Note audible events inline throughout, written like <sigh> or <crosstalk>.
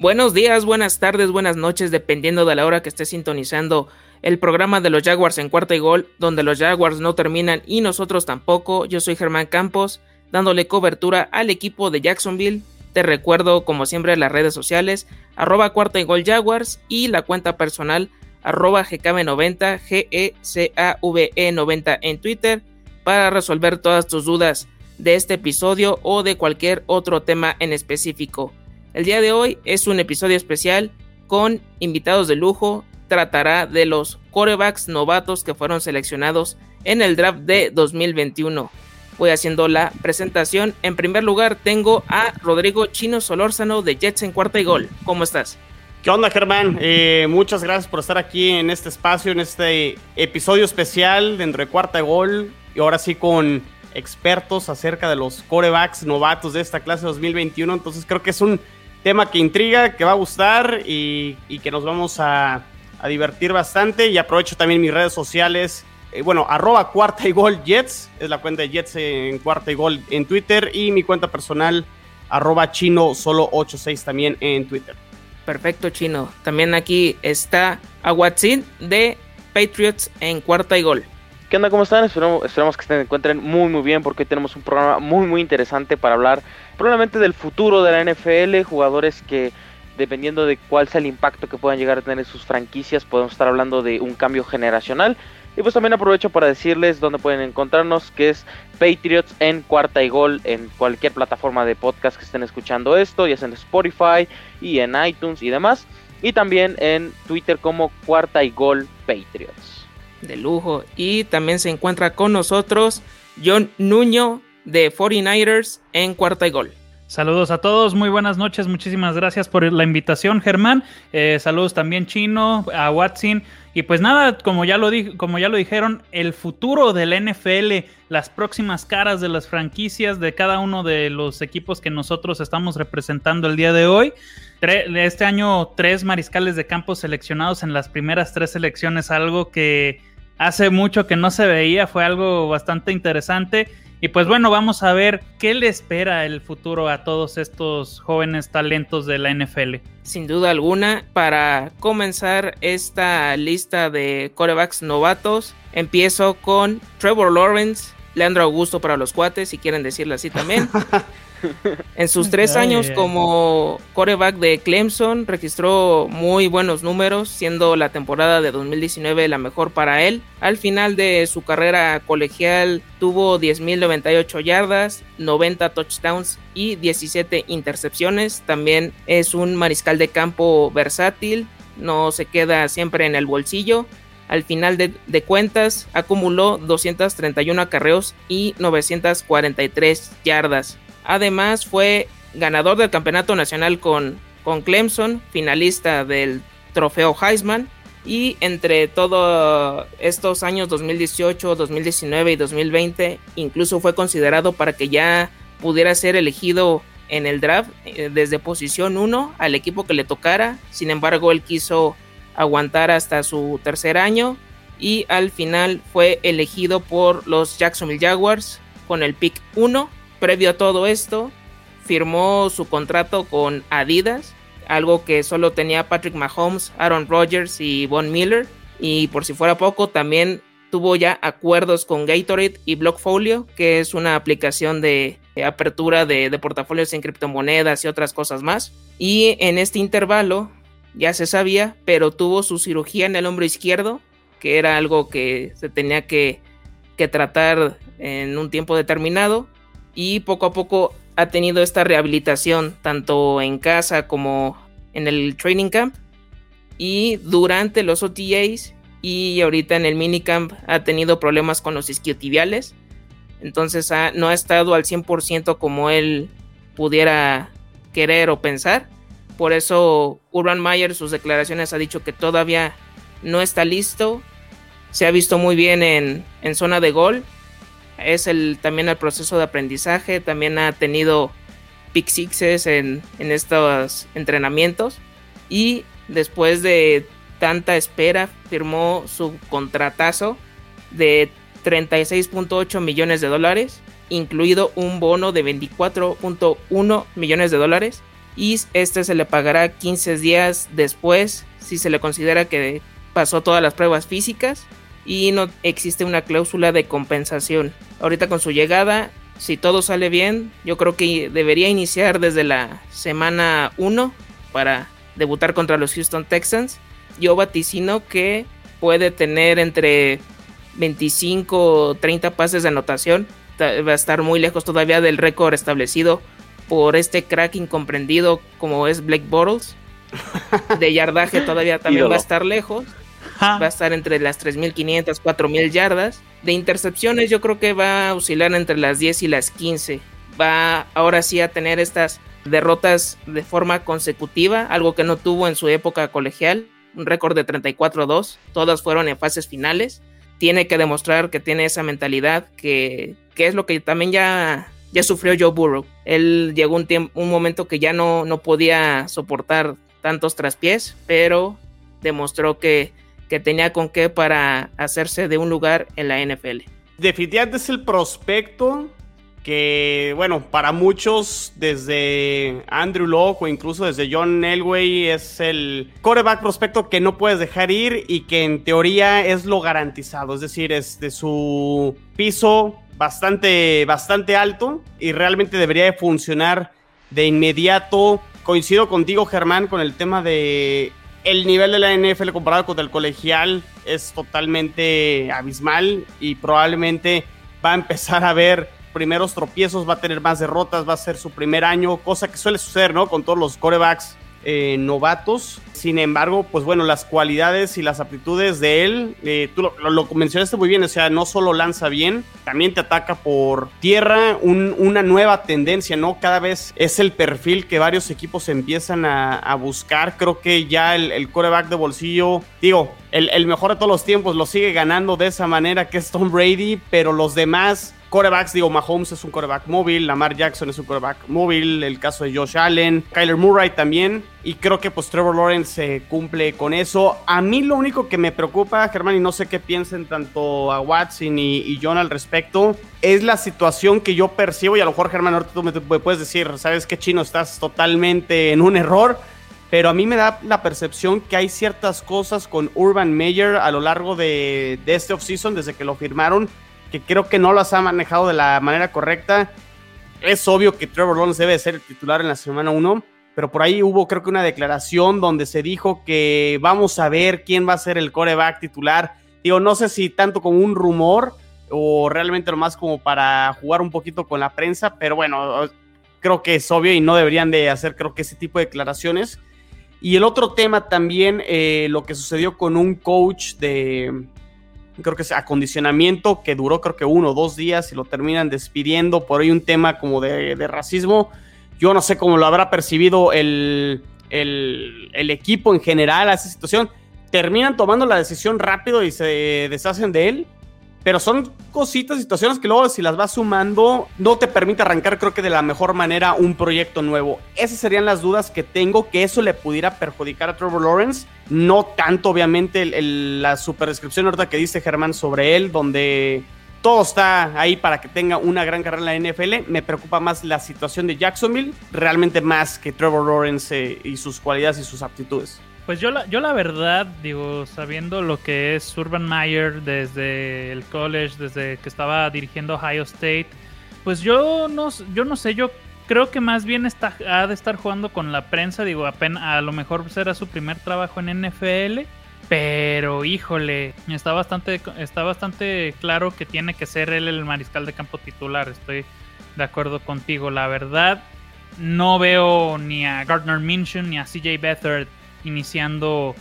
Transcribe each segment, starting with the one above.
Buenos días, buenas tardes, buenas noches, dependiendo de la hora que esté sintonizando el programa de los Jaguars en cuarta y gol, donde los Jaguars no terminan y nosotros tampoco. Yo soy Germán Campos, dándole cobertura al equipo de Jacksonville. Te recuerdo, como siempre, las redes sociales, arroba cuarta y gol Jaguars y la cuenta personal, arroba GKB90, G-E-C-A-V-E 90 en Twitter, para resolver todas tus dudas de este episodio o de cualquier otro tema en específico. El día de hoy es un episodio especial con invitados de lujo. Tratará de los corebacks novatos que fueron seleccionados en el draft de 2021. Voy haciendo la presentación. En primer lugar tengo a Rodrigo Chino Solórzano de Jets en cuarta y gol. ¿Cómo estás? ¿Qué onda, Germán? Eh, muchas gracias por estar aquí en este espacio, en este episodio especial de cuarta y gol. Y ahora sí con expertos acerca de los corebacks novatos de esta clase 2021. Entonces creo que es un tema que intriga, que va a gustar y, que nos vamos a, divertir bastante. Y aprovecho también mis redes sociales. Eh, bueno, arroba cuarta y gol Jets, es la cuenta de Jets en cuarta y gol en Twitter. Y mi cuenta personal, arroba chino solo 86 también en Twitter. Perfecto, chino. También aquí está Aguatzin de Patriots en cuarta y gol. ¿Qué onda? ¿Cómo están? Esperamos, que se encuentren muy muy bien porque hoy tenemos un programa muy muy interesante para hablar probablemente del futuro de la NFL, jugadores que dependiendo de cuál sea el impacto que puedan llegar a tener sus franquicias, podemos estar hablando de un cambio generacional. Y pues también aprovecho para decirles dónde pueden encontrarnos, que es Patriots en cuarta y gol en cualquier plataforma de podcast que estén escuchando esto, ya sea en Spotify y en iTunes y demás. Y también en Twitter como cuarta y gol Patriots de lujo. Y también se encuentra con nosotros John Nuño de 49ers en cuarta y gol. Saludos a todos, muy buenas noches, muchísimas gracias por la invitación, Germán. Eh, saludos también Chino, a Watson. Y pues nada, como ya, lo como ya lo dijeron, el futuro del NFL, las próximas caras de las franquicias de cada uno de los equipos que nosotros estamos representando el día de hoy. Este año, tres mariscales de campo seleccionados en las primeras tres selecciones, algo que hace mucho que no se veía, fue algo bastante interesante. Y pues bueno, vamos a ver qué le espera el futuro a todos estos jóvenes talentos de la NFL. Sin duda alguna, para comenzar esta lista de corebacks novatos, empiezo con Trevor Lawrence, Leandro Augusto para los cuates, si quieren decirlo así también. <laughs> En sus tres años como coreback de Clemson registró muy buenos números, siendo la temporada de 2019 la mejor para él. Al final de su carrera colegial tuvo 10.098 yardas, 90 touchdowns y 17 intercepciones. También es un mariscal de campo versátil, no se queda siempre en el bolsillo. Al final de, de cuentas acumuló 231 acarreos y 943 yardas. Además fue ganador del campeonato nacional con, con Clemson, finalista del trofeo Heisman y entre todos estos años 2018, 2019 y 2020 incluso fue considerado para que ya pudiera ser elegido en el draft eh, desde posición 1 al equipo que le tocara. Sin embargo, él quiso aguantar hasta su tercer año y al final fue elegido por los Jacksonville Jaguars con el pick 1 Previo a todo esto, firmó su contrato con Adidas, algo que solo tenía Patrick Mahomes, Aaron Rodgers y Von Miller. Y por si fuera poco, también tuvo ya acuerdos con Gatorade y Blockfolio, que es una aplicación de, apertura de, de, portafolios en criptomonedas y otras cosas más. Y en este intervalo, ya se sabía, pero tuvo su cirugía en el hombro izquierdo, que era algo que se tenía que, que tratar en un tiempo determinado y poco a poco ha tenido esta rehabilitación tanto en casa como en el training camp y durante los OTAs y ahorita en el minicamp ha tenido problemas con los isquiotibiales. Entonces no ha estado al 100% como él pudiera querer o pensar. Por eso Urban Meyer sus declaraciones ha dicho que todavía no está listo. Se ha visto muy bien en, en zona de gol es el, también el proceso de aprendizaje, también ha tenido pick en, en estos entrenamientos y después de tanta espera firmó su contratazo de 36.8 millones de dólares, incluido un bono de 24.1 millones de dólares y este se le pagará 15 días después si se le considera que pasó todas las pruebas físicas y no existe una cláusula de compensación. Ahorita con su llegada, si todo sale bien, yo creo que debería iniciar desde la semana 1 para debutar contra los Houston Texans. Yo vaticino que puede tener entre 25 o 30 pases de anotación. Va a estar muy lejos todavía del récord establecido por este crack incomprendido como es Blake Bortles. De yardaje todavía también va a estar lejos. Va a estar entre las 3.500, 4.000 yardas. De intercepciones yo creo que va a oscilar entre las 10 y las 15. Va ahora sí a tener estas derrotas de forma consecutiva, algo que no tuvo en su época colegial. Un récord de 34-2. Todas fueron en fases finales. Tiene que demostrar que tiene esa mentalidad, que, que es lo que también ya ya sufrió Joe Burrow. Él llegó un, tiempo, un momento que ya no, no podía soportar tantos traspiés, pero demostró que, que tenía con qué para hacerse de un lugar en la NFL. Definitivamente es el prospecto que, bueno, para muchos, desde Andrew Locke o incluso desde John Elway, es el coreback prospecto que no puedes dejar ir y que en teoría es lo garantizado. Es decir, es de su piso bastante, bastante alto y realmente debería de funcionar de inmediato. Coincido contigo, Germán, con el tema de el nivel de la NFL comparado con el colegial es totalmente abismal y probablemente va a empezar a ver primeros tropiezos, va a tener más derrotas, va a ser su primer año, cosa que suele suceder, ¿no? Con todos los corebacks eh, novatos. Sin embargo, pues bueno, las cualidades y las aptitudes de él, eh, tú lo, mencionaste muy bien, o sea, no solo lanza bien, también te ataca por tierra, una nueva tendencia, ¿no? Cada vez es el perfil que varios equipos empiezan a, buscar. Creo que ya el, coreback de bolsillo, digo, el, el mejor de todos los tiempos lo sigue ganando de esa manera que es Tom Brady, pero los demás corebacks, digo, Mahomes es un coreback móvil, Lamar Jackson es un coreback móvil, el caso de Josh Allen, Kyler Murray también, y creo que pues Trevor Lawrence cumple con eso. A mí lo único que me preocupa, Germán, y no sé qué piensen tanto a Watson y, John al respecto, es la situación que yo percibo, y a lo mejor Germán, ahorita tú me, puedes decir, ¿sabes qué chino? Estás totalmente en un error. Pero a mí me da la percepción que hay ciertas cosas con Urban Meyer a lo largo de, de este offseason, desde que lo firmaron, que creo que no las ha manejado de la manera correcta. Es obvio que Trevor Lawrence debe ser el titular en la semana 1, pero por ahí hubo creo que una declaración donde se dijo que vamos a ver quién va a ser el coreback titular. Digo, no sé si tanto como un rumor o realmente nomás como para jugar un poquito con la prensa, pero bueno, creo que es obvio y no deberían de hacer creo que ese tipo de declaraciones. Y el otro tema también, eh, lo que sucedió con un coach de, creo que es acondicionamiento que duró creo que uno o dos días y lo terminan despidiendo por ahí un tema como de, racismo. Yo no sé cómo lo habrá percibido el, el, equipo en general a esa situación. Terminan tomando la decisión rápido y se deshacen de él. Pero son cositas, situaciones que luego si las vas sumando no te permite arrancar creo que de la mejor manera un proyecto nuevo. Esas serían las dudas que tengo que eso le pudiera perjudicar a Trevor Lawrence. No tanto obviamente la super descripción ahorita que dice Germán sobre él, donde todo está ahí para que tenga una gran carrera en la NFL. Me preocupa más la situación de Jacksonville, realmente más que Trevor Lawrence eh, y sus cualidades y sus aptitudes. Pues yo la, yo la verdad, digo, sabiendo lo que es Urban Meyer desde el college, desde que estaba dirigiendo Ohio State, pues yo no, yo no sé, yo creo que más bien está, ha de estar jugando con la prensa, digo, apenas, a lo mejor será su primer trabajo en NFL, pero híjole, está bastante, está bastante claro que tiene que ser él el mariscal de campo titular, estoy de acuerdo contigo, la verdad. No veo ni a Gardner Minshew ni a CJ Beathard iniciando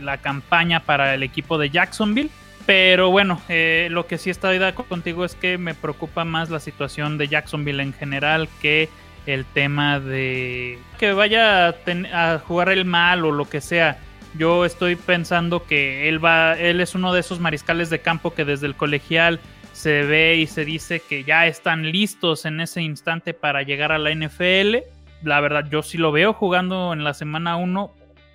la campaña para el equipo de Jacksonville. Pero bueno, eh, lo que sí estoy de acuerdo contigo es que me preocupa más la situación de Jacksonville en general que el tema de que vaya a, jugar el mal o lo que sea. Yo estoy pensando que él va, él es uno de esos mariscales de campo que desde el colegial se ve y se dice que ya están listos en ese instante para llegar a la NFL. La verdad, yo sí lo veo jugando en la semana 1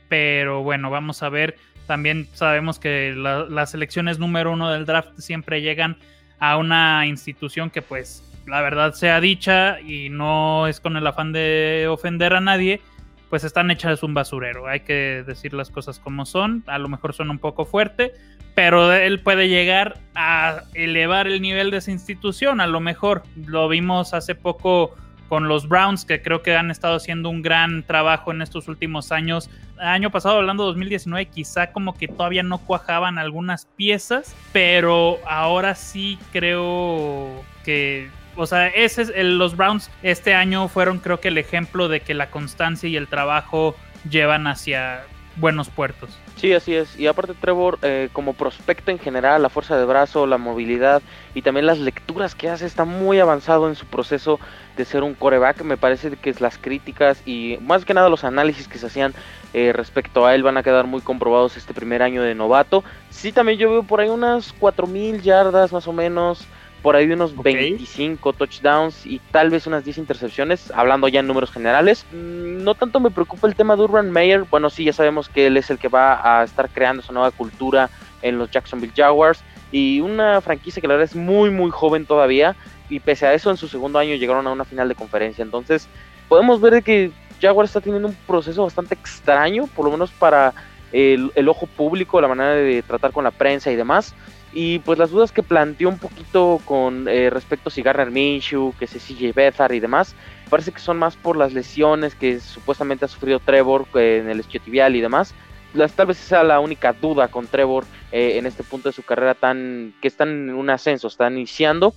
pero bueno, vamos a ver. También sabemos que las elecciones número uno del draft siempre llegan a una institución que pues la verdad sea dicha y no es con el afán de ofender a nadie, pues están hechas un basurero. Hay que decir las cosas como son. A lo mejor son un poco fuerte, pero él puede llegar a elevar el nivel de esa institución. A lo mejor lo vimos hace poco con los Browns, que creo que han estado haciendo un gran trabajo en estos últimos años. Año pasado, hablando de 2019, quizá como que todavía no cuajaban algunas piezas, pero ahora sí creo que o sea, ese es los Browns este año fueron creo que el ejemplo de que la constancia y el trabajo llevan hacia buenos puertos. Sí, así es. Y aparte Trevor, eh, como prospecto en general, la fuerza de brazo, la movilidad y también las lecturas que hace, está muy avanzado en su proceso de ser un coreback. Me parece que las críticas y más que nada los análisis que se hacían eh, respecto a él van a quedar muy comprobados este primer año de novato. Sí, también yo veo por ahí unas 4.000 yardas más o menos por ahí unos 25 touchdowns y tal vez unas 10 intercepciones, hablando ya en números generales. Mm, no tanto me preocupa el tema de Urban Meyer, bueno, sí, ya sabemos que él es el que va a estar creando esa nueva cultura en los Jacksonville Jaguars y una franquicia que la verdad es muy, muy joven todavía y pese a eso en su segundo año llegaron a una final de conferencia. Entonces, podemos ver que Jaguars está teniendo un proceso bastante extraño, por lo menos para el, ojo público, la manera de tratar con la prensa y demás. Y pues las dudas que planteó un poquito con eh, respecto a si Garner Minshew, que si CJ Bethard y demás, parece que son más por las lesiones que supuestamente ha sufrido Trevor eh, en el isquiotibial y demás. Las, tal vez sea la única duda con Trevor eh, en este punto de su carrera tan que están en un ascenso, están iniciando.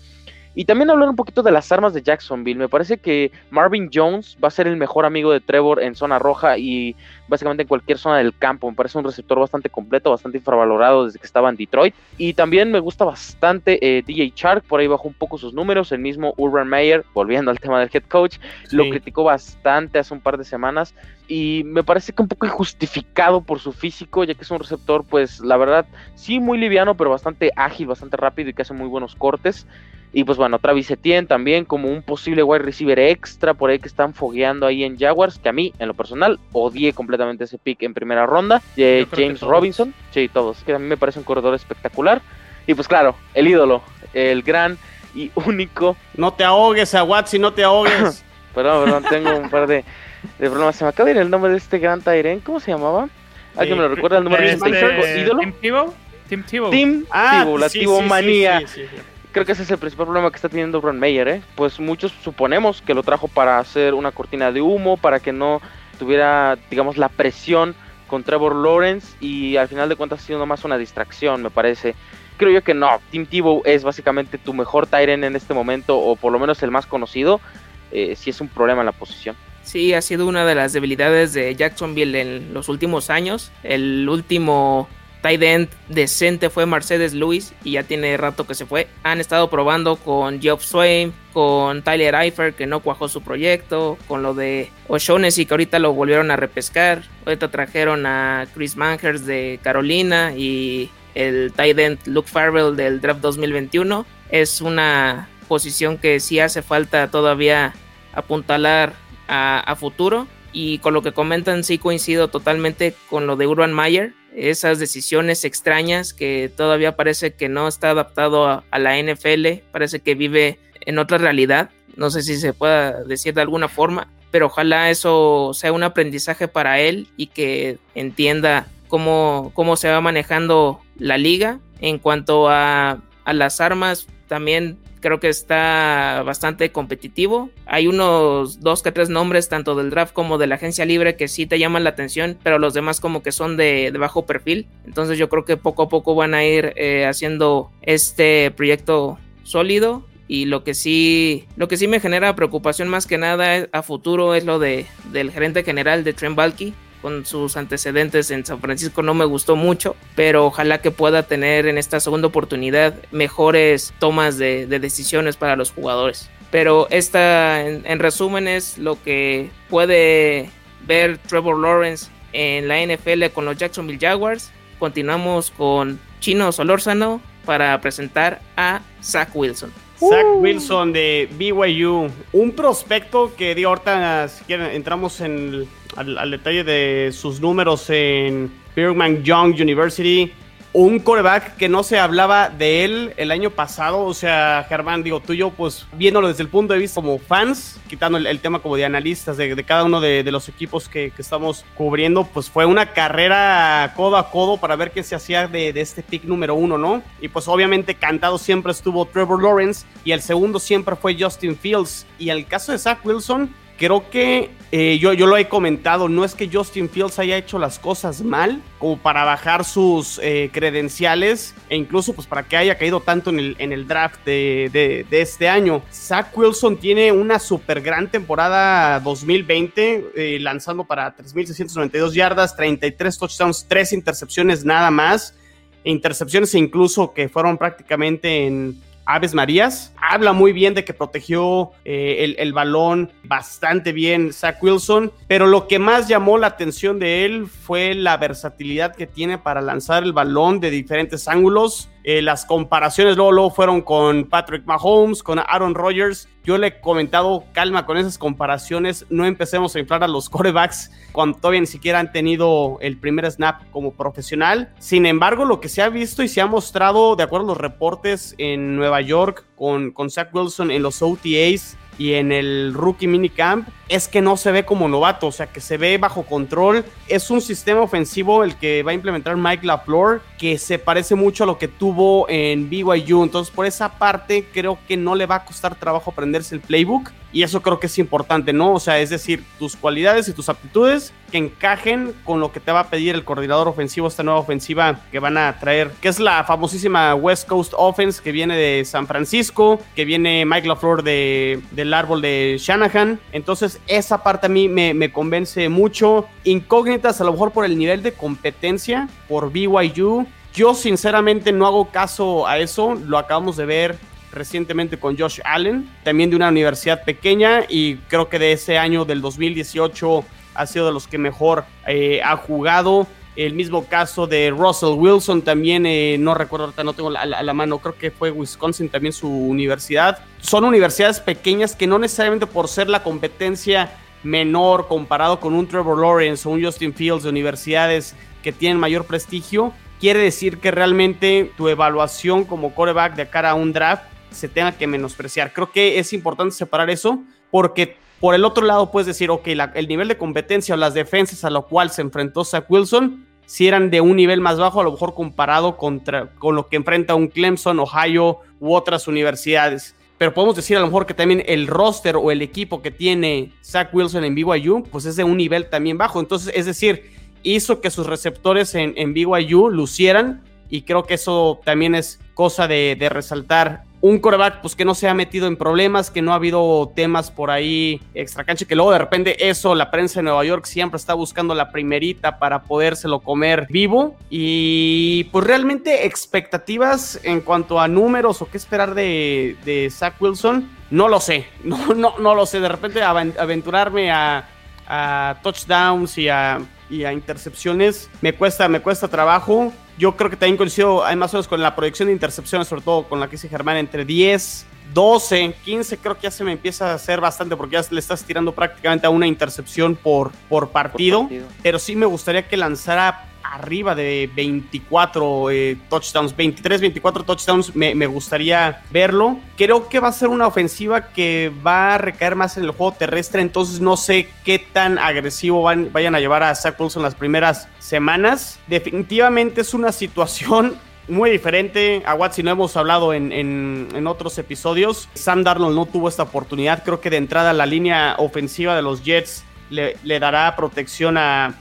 Y también hablar un poquito de las armas de Jacksonville. Me parece que Marvin Jones va a ser el mejor amigo de Trevor en zona roja y básicamente en cualquier zona del campo. Me parece un receptor bastante completo, bastante infravalorado desde que estaba en Detroit. Y también me gusta bastante eh, DJ Shark, por ahí bajó un poco sus números. El mismo Urban Meyer, volviendo al tema del head coach, lo criticó bastante hace un par de semanas. Y me parece que un poco injustificado por su físico, ya que es un receptor, pues la verdad, sí muy liviano, pero bastante ágil, bastante rápido y que hace muy buenos cortes. Y pues bueno, Travis Etienne también como un posible wide receiver extra por ahí que están fogueando ahí en Jaguars, que a mí en lo personal odié completamente ese pick en primera ronda. de James Robinson, sí, todos, que a mí me parece un corredor espectacular. Y pues claro, el ídolo, el gran y <laughs> único. No te ahogues, a Watsi, no te ahogues. <laughs> perdón, perdón, tengo un par de, problemas. Se me acaba de ir el nombre de este gran Tyren, ¿cómo se llamaba? ¿Alguien me lo recuerda el número de este, ídolo? Tim Tebow. Tim Tebow. Tim ah, la sí, manía creo que ese es el principal problema que está teniendo Ron Meyer, ¿eh? Pues muchos suponemos que lo trajo para hacer una cortina de humo, para que no tuviera, digamos, la presión con Trevor Lawrence y al final de cuentas ha sido nomás una distracción, me parece. Creo yo que no, Tim Tebow es básicamente tu mejor Tyren en este momento, o por lo menos el más conocido, eh, si es un problema en la posición. Sí, ha sido una de las debilidades de Jacksonville en los últimos años. El último tight end decente fue Mercedes Lewis y ya tiene rato que se fue. Han estado probando con Geoff Swain, con Tyler Eifert que no cuajó su proyecto, con lo de O'Shaughnessy que ahorita lo volvieron a repescar. Ahorita trajeron a Chris Mangers de Carolina y el tight end Luke Farrell del draft 2021. Es una posición que sí hace falta todavía apuntalar a, a futuro. Y con lo que comentan sí coincido totalmente con lo de Urban Meyer esas decisiones extrañas que todavía parece que no está adaptado a, la NFL, parece que vive en otra realidad, no sé si se pueda decir de alguna forma, pero ojalá eso sea un aprendizaje para él y que entienda cómo, cómo se va manejando la liga. En cuanto a, a las armas, también creo que está bastante competitivo. Hay unos dos que tres nombres, tanto del draft como de la agencia libre, que sí te llaman la atención, pero los demás como que son de, bajo perfil. Entonces yo creo que poco a poco van a ir eh, haciendo este proyecto sólido. Y lo que sí, lo que sí me genera preocupación más que nada a futuro es lo de, del gerente general de Trent Balky con sus antecedentes en San Francisco no me gustó mucho, pero ojalá que pueda tener en esta segunda oportunidad mejores tomas de, decisiones para los jugadores. Pero esta, en, resumen, es lo que puede ver Trevor Lawrence en la NFL con los Jacksonville Jaguars. Continuamos con Chino Solórzano para presentar a Zach Wilson. Zach Wilson de BYU, un prospecto que dio ahorita, si quieren, entramos en al, detalle de sus números en Birmingham Young University. un coreback que no se hablaba de él el año pasado. O sea, Germán, digo, tú y yo, pues viéndolo desde el punto de vista como fans, quitando el, tema como de analistas de, cada uno de, los equipos que, estamos cubriendo, pues fue una carrera codo a codo para ver qué se hacía de, de este pick número uno, ¿no? Y pues obviamente cantado siempre estuvo Trevor Lawrence y el segundo siempre fue Justin Fields. Y el caso de Zach Wilson, creo que eh, yo, yo lo he comentado, no es que Justin Fields haya hecho las cosas mal como para bajar sus eh, credenciales e incluso pues para que haya caído tanto en el, en el draft de, este año. Zach Wilson tiene una super gran temporada 2020 eh, lanzando para 3.692 yardas, 33 touchdowns, 3 intercepciones nada más. Intercepciones incluso que fueron prácticamente en Aves Marías. Habla muy bien de que protegió eh, el, balón bastante bien Zach Wilson, pero lo que más llamó la atención de él fue la versatilidad que tiene para lanzar el balón de diferentes ángulos. Eh, las comparaciones luego, luego fueron con Patrick Mahomes, con Aaron Rodgers. Yo le he comentado, calma con esas comparaciones, no empecemos a inflar a los corebacks cuando todavía ni siquiera han tenido el primer snap como profesional. Sin embargo, lo que se ha visto y se ha mostrado, de acuerdo a los reportes en Nueva York con, Zach Wilson en los OTAs, y en el rookie minicamp es que no se ve como novato, o sea, que se ve bajo control. Es un sistema ofensivo el que va a implementar Mike LaFleur que se parece mucho a lo que tuvo en BYU. Entonces, por esa parte, creo que no le va a costar trabajo aprenderse el playbook. Y eso creo que es importante, ¿no? O sea, es decir, tus cualidades y tus aptitudes que encajen con lo que te va a pedir el coordinador ofensivo, esta nueva ofensiva que van a traer, que es la famosísima West Coast Offense que viene de San Francisco, que viene Mike LaFleur de, del árbol de Shanahan. Entonces, esa parte a mí me, convence mucho. Incógnitas a lo mejor por el nivel de competencia, por BYU. Yo sinceramente no hago caso a eso, lo acabamos de ver recientemente con Josh Allen, también de una universidad pequeña y creo que de ese año del 2018 ha sido de los que mejor eh, ha jugado. El mismo caso de Russell Wilson, también eh, no recuerdo, ahorita no tengo la, la, mano, creo que fue Wisconsin también su universidad. Son universidades pequeñas que no necesariamente por ser la competencia menor comparado con un Trevor Lawrence o un Justin Fields de universidades que tienen mayor prestigio, quiere decir que realmente tu evaluación como coreback de cara a un draft se tenga que menospreciar. Creo que es importante separar eso porque por el otro lado puedes decir, ok, el nivel de competencia o las defensas a lo cual se enfrentó Zach Wilson, si eran de un nivel más bajo, a lo mejor comparado contra, con lo que enfrenta un Clemson, Ohio u otras universidades. Pero podemos decir a lo mejor que también el roster o el equipo que tiene Zach Wilson en BYU, pues es de un nivel también bajo. Entonces, es decir, hizo que sus receptores en, en BYU lucieran y creo que eso también es cosa de, de resaltar un coreback pues que no se ha metido en problemas, que no ha habido temas por ahí extra cancha, que luego de repente eso la prensa de Nueva York siempre está buscando la primerita para podérselo comer vivo. Y pues realmente expectativas en cuanto a números o qué esperar de, de Zach Wilson, no lo sé, <laughs> no, no, no lo sé, de repente aventurarme a, a touchdowns y a, y a intercepciones me cuesta, me cuesta trabajo yo creo que también coincido, hay más o menos con la proyección de intercepciones, sobre todo con la que dice Germán, entre 10, 12, 15, creo que ya se me empieza a hacer bastante porque ya le estás tirando prácticamente a una intercepción por, por, partido, Pero sí me gustaría que lanzara arriba de 24 eh, touchdowns, 23, 24 touchdowns, me, gustaría verlo. Creo que va a ser una ofensiva que va a recaer más en el juego terrestre, entonces no sé qué tan agresivo van, vayan a llevar a Zach Wilson las primeras semanas. Definitivamente es una situación muy diferente a Watson, no hemos hablado en, en, otros episodios. Sam Darnold no tuvo esta oportunidad. Creo que de entrada la línea ofensiva de los Jets le, dará protección a,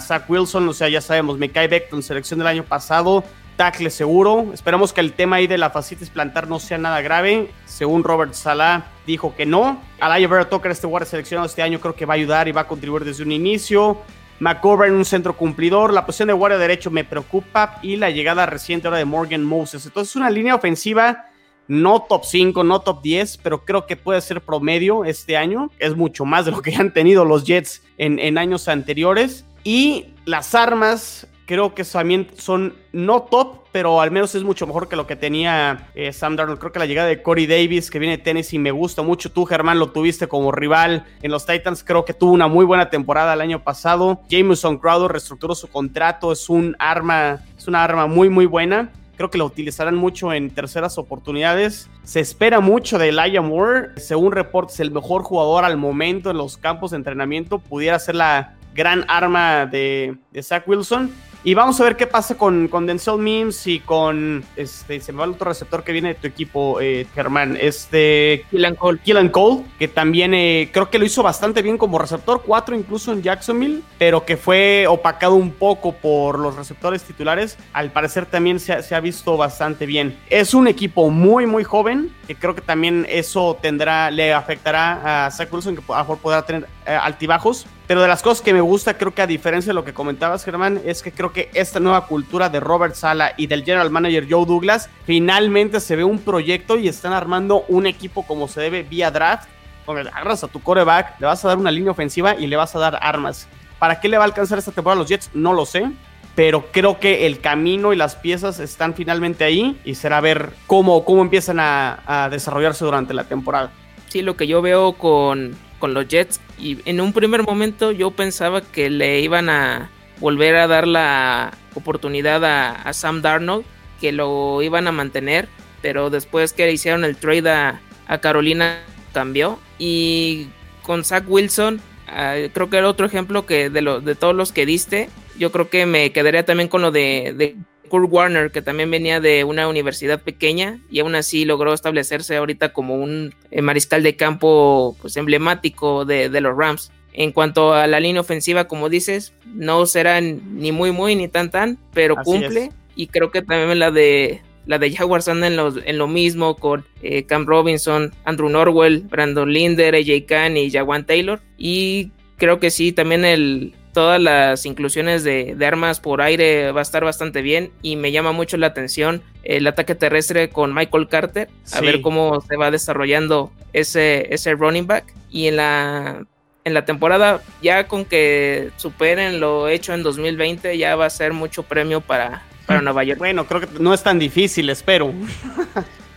Zach Wilson, o sea, ya sabemos, Mekai Beckton, selección del año pasado, tackle seguro. Esperamos que el tema ahí de la fascitis plantar no sea nada grave. Según Robert Salah, dijo que no. Alaya Vera Tucker, este guardia seleccionado este año, creo que va a ayudar y va a contribuir desde un inicio. en un centro cumplidor. La posición de guardia derecho me preocupa. Y la llegada reciente ahora de Morgan Moses. Entonces, una línea ofensiva no top 5, no top 10, pero creo que puede ser promedio este año. Es mucho más de lo que <laughs> han tenido los Jets en, años anteriores. Y las armas creo que también son no top, pero al menos es mucho mejor que lo que tenía eh, Sam Darnold. Creo que la llegada de Corey Davis, que viene de Tennessee, me gusta mucho. Tú, Germán, lo tuviste como rival en los Titans. Creo que tuvo una muy buena temporada el año pasado. Jameson Crowder reestructuró su contrato. Es un arma, es una arma muy, muy buena. Creo que lo utilizarán mucho en terceras oportunidades. Se espera mucho de Elijah Moore. Según reportes, el mejor jugador al momento en los campos de entrenamiento. Pudiera ser la gran arma de, de Zach Wilson. Y vamos a ver qué pasa con, con Denzel Mims y con. Este, se me va el otro receptor que viene de tu equipo, eh, Germán. Este. Killan Cole. Killan Cole, que también eh, creo que lo hizo bastante bien como receptor 4, incluso en Jacksonville, pero que fue opacado un poco por los receptores titulares. Al parecer también se ha, se ha visto bastante bien. Es un equipo muy, muy joven, que creo que también eso tendrá, le afectará a Zach Wilson, que a lo mejor podrá tener eh, altibajos. Pero de las cosas que me gusta, creo que a diferencia de lo que comentabas, Germán, es que creo que esta nueva cultura de Robert Sala y del general manager Joe Douglas, finalmente se ve un proyecto y están armando un equipo como se debe vía draft, donde agarras a tu coreback, le vas a dar una línea ofensiva y le vas a dar armas. ¿Para qué le va a alcanzar esta temporada a los Jets? No lo sé. Pero creo que el camino y las piezas están finalmente ahí y será ver cómo, cómo empiezan a desarrollarse durante la temporada. Sí, lo que yo veo con, con los Jets y en un primer momento yo pensaba que le iban a volver a dar la oportunidad a, Sam Darnold, que lo iban a mantener, pero después que hicieron el trade a, Carolina cambió. Y con Zach Wilson uh, creo que era otro ejemplo que de, lo, de todos los que diste yo creo que me quedaría también con lo de Kurt Warner, que también venía de una universidad pequeña y aún así logró establecerse ahorita como un eh, mariscal de campo pues, emblemático de, de, los Rams. En cuanto a la línea ofensiva, como dices, no será ni muy muy ni tan tan, pero así cumple. Es. Y creo que también la de la de Jaguars anda en lo, en lo mismo con eh, Cam Robinson, Andrew Norwell, Brandon Linder, AJ Khan y Jawan Taylor. Y creo que sí, también el, todas las inclusiones de, de, armas por aire va a estar bastante bien y me llama mucho la atención el ataque terrestre con Michael Carter, a sí. ver cómo se va desarrollando ese, ese running back y en la, en la temporada ya con que superen lo hecho en 2020 ya va a ser mucho premio para, para Nueva York. Bueno, creo que no es tan difícil, espero.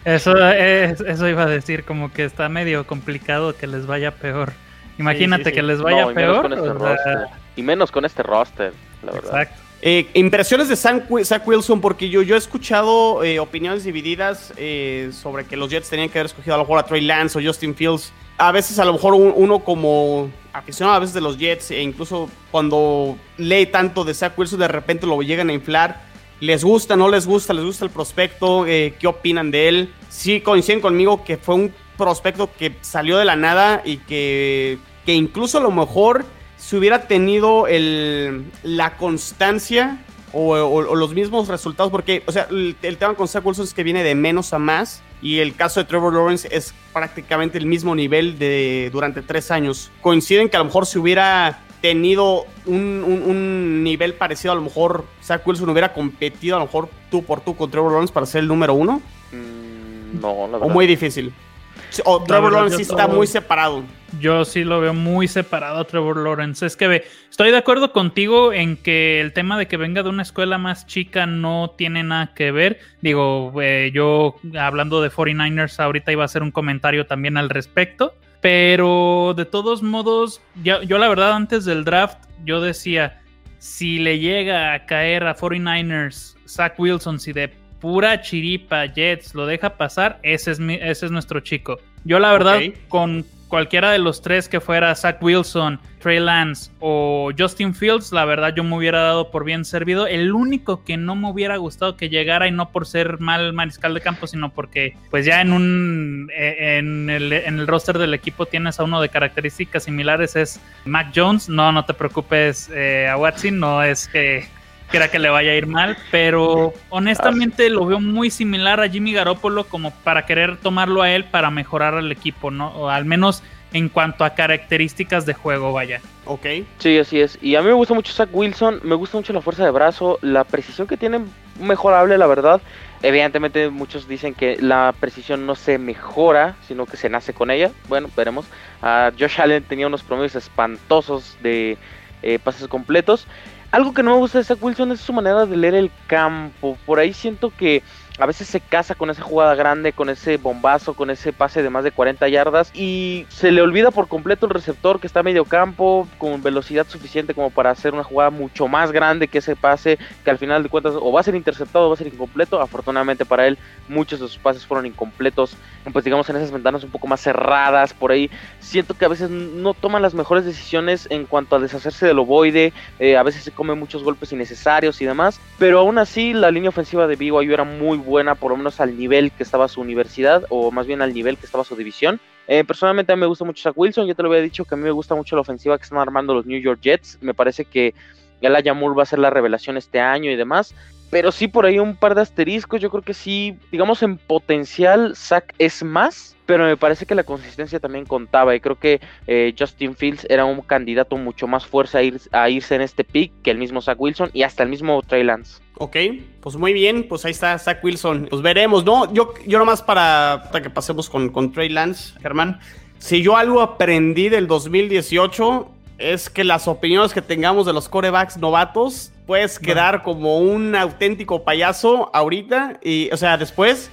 Eso, es, eso iba a decir, como que está medio complicado que les vaya peor. Imagínate sí, sí, sí. que les vaya no, peor. Y menos, con este roster, la verdad. Exacto. Eh, impresiones de Sam, Zach Wilson, porque yo, yo he escuchado eh, opiniones divididas eh, sobre que los Jets tenían que haber escogido a lo mejor a Trey Lance o Justin Fields. A veces, a lo mejor, un, uno como aficionado a veces de los Jets, e incluso cuando lee tanto de Zach Wilson, de repente lo llegan a inflar. ¿Les gusta, no les gusta? ¿Les gusta el prospecto? Eh, ¿Qué opinan de él? Sí coinciden conmigo que fue un prospecto que salió de la nada y que, que incluso a lo mejor si hubiera tenido el, la constancia o, o, o, los mismos resultados, porque, o sea, el, el, tema con Zach Wilson es que viene de menos a más y el caso de Trevor Lawrence es prácticamente el mismo nivel de durante tres años. Coinciden que a lo mejor si hubiera tenido un, un, un, nivel parecido, a lo mejor Zach Wilson hubiera competido a lo mejor tú por tú con Trevor Lawrence para ser el número uno. Mm, no, la verdad. O muy difícil. O Trevor Lawrence sí está muy separado. Yo sí lo veo muy separado a Trevor Lawrence. Es que ve, estoy de acuerdo contigo en que el tema de que venga de una escuela más chica no tiene nada que ver. Digo, eh, yo hablando de 49ers ahorita iba a hacer un comentario también al respecto. Pero de todos modos, yo, yo la verdad antes del draft, yo decía, si le llega a caer a 49ers Zach Wilson, si de pura chiripa Jets lo deja pasar, ese es, mi, ese es nuestro chico. Yo la verdad, okay. con cualquiera de los tres que fuera Zach Wilson, Trey Lance o Justin Fields, la verdad yo me hubiera dado por bien servido. El único que no me hubiera gustado que llegara y no por ser mal mariscal de campo, sino porque pues ya en un en el, en el roster del equipo tienes a uno de características similares es Mac Jones. No, no te preocupes eh, a Watson, no es que quiera que le vaya a ir mal, pero honestamente lo veo muy similar a Jimmy Garoppolo como para querer tomarlo a él para mejorar al equipo, ¿no? O al menos en cuanto a características de juego, vaya. Ok. Sí, así es. Y a mí me gusta mucho Zach Wilson, me gusta mucho la fuerza de brazo, la precisión que tiene mejorable, la verdad. Evidentemente muchos dicen que la precisión no se mejora, sino que se nace con ella. Bueno, veremos. Uh, Josh Allen tenía unos promedios espantosos de eh, pases completos. Algo que no me gusta de Zach Wilson es su manera de leer el campo. Por ahí siento que a veces se casa con esa jugada grande, con ese bombazo, con ese pase de más de 40 yardas y se le olvida por completo el receptor que está a medio campo con velocidad suficiente como para hacer una jugada mucho más grande que ese pase que al final de cuentas o va a ser interceptado o va a ser incompleto. Afortunadamente para él muchos de sus pases fueron incompletos, pues digamos en esas ventanas un poco más cerradas por ahí. Siento que a veces no toman las mejores decisiones en cuanto a deshacerse del ovoide, eh, a veces se come muchos golpes innecesarios y demás, pero aún así la línea ofensiva de BYU era muy buena, por lo menos al nivel que estaba su universidad, o más bien al nivel que estaba su división. Eh, personalmente a mí me gusta mucho Zach Wilson, ya te lo había dicho que a mí me gusta mucho la ofensiva que están armando los New York Jets, me parece que Elijah Moore va a ser la revelación este año y demás, pero sí por ahí un par de asteriscos, yo creo que sí, digamos en potencial Zach es más, pero me parece que la consistencia también contaba y creo que eh, Justin Fields era un candidato mucho más fuerte a, ir, a irse en este pick que el mismo Zach Wilson y hasta el mismo Trey Lance. Ok, pues muy bien, pues ahí está Zach Wilson. Pues veremos, ¿no? Yo, yo nomás para, para que pasemos con, con Trey Lance, Germán. Si yo algo aprendí del 2018 es que las opiniones que tengamos de los corebacks novatos puedes quedar como un auténtico payaso ahorita y, o sea, después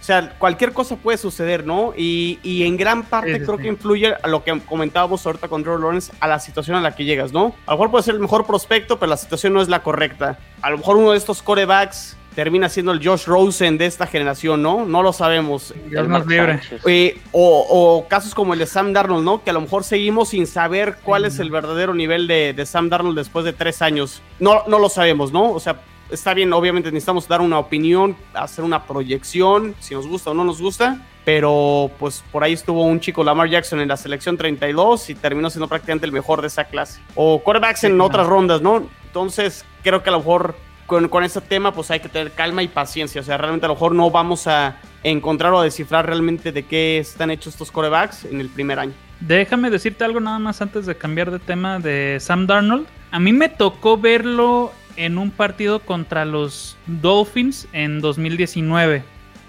o sea, cualquier cosa puede suceder, ¿no? Y, en gran parte creo que influye a lo que comentábamos ahorita con Drew Lawrence, a la situación a la que llegas, ¿no? A lo mejor puede ser el mejor prospecto, pero la situación no es la correcta. A lo mejor uno de estos corebacks termina siendo el Josh Rosen de esta generación, ¿no? No lo sabemos. El más libre. Eh, o, casos como el de Sam Darnold, ¿no? Que a lo mejor seguimos sin saber cuál es el verdadero nivel de, de Sam Darnold después de tres años. No, no lo sabemos, ¿no? O sea, está bien, obviamente necesitamos dar una opinión, hacer una proyección, si nos gusta o no nos gusta, pero pues por ahí estuvo un chico Lamar Jackson en la selección 32 y terminó siendo prácticamente el mejor de esa clase. O quarterbacks en otras rondas, ¿no? Entonces creo que a lo mejor con, con ese tema pues hay que tener calma y paciencia, o sea, realmente a lo mejor no vamos a encontrar o a descifrar realmente de qué están hechos estos quarterbacks en el primer año. Déjame decirte algo nada más antes de cambiar de tema de Sam Darnold. A mí me tocó verlo en un partido contra los Dolphins en 2019.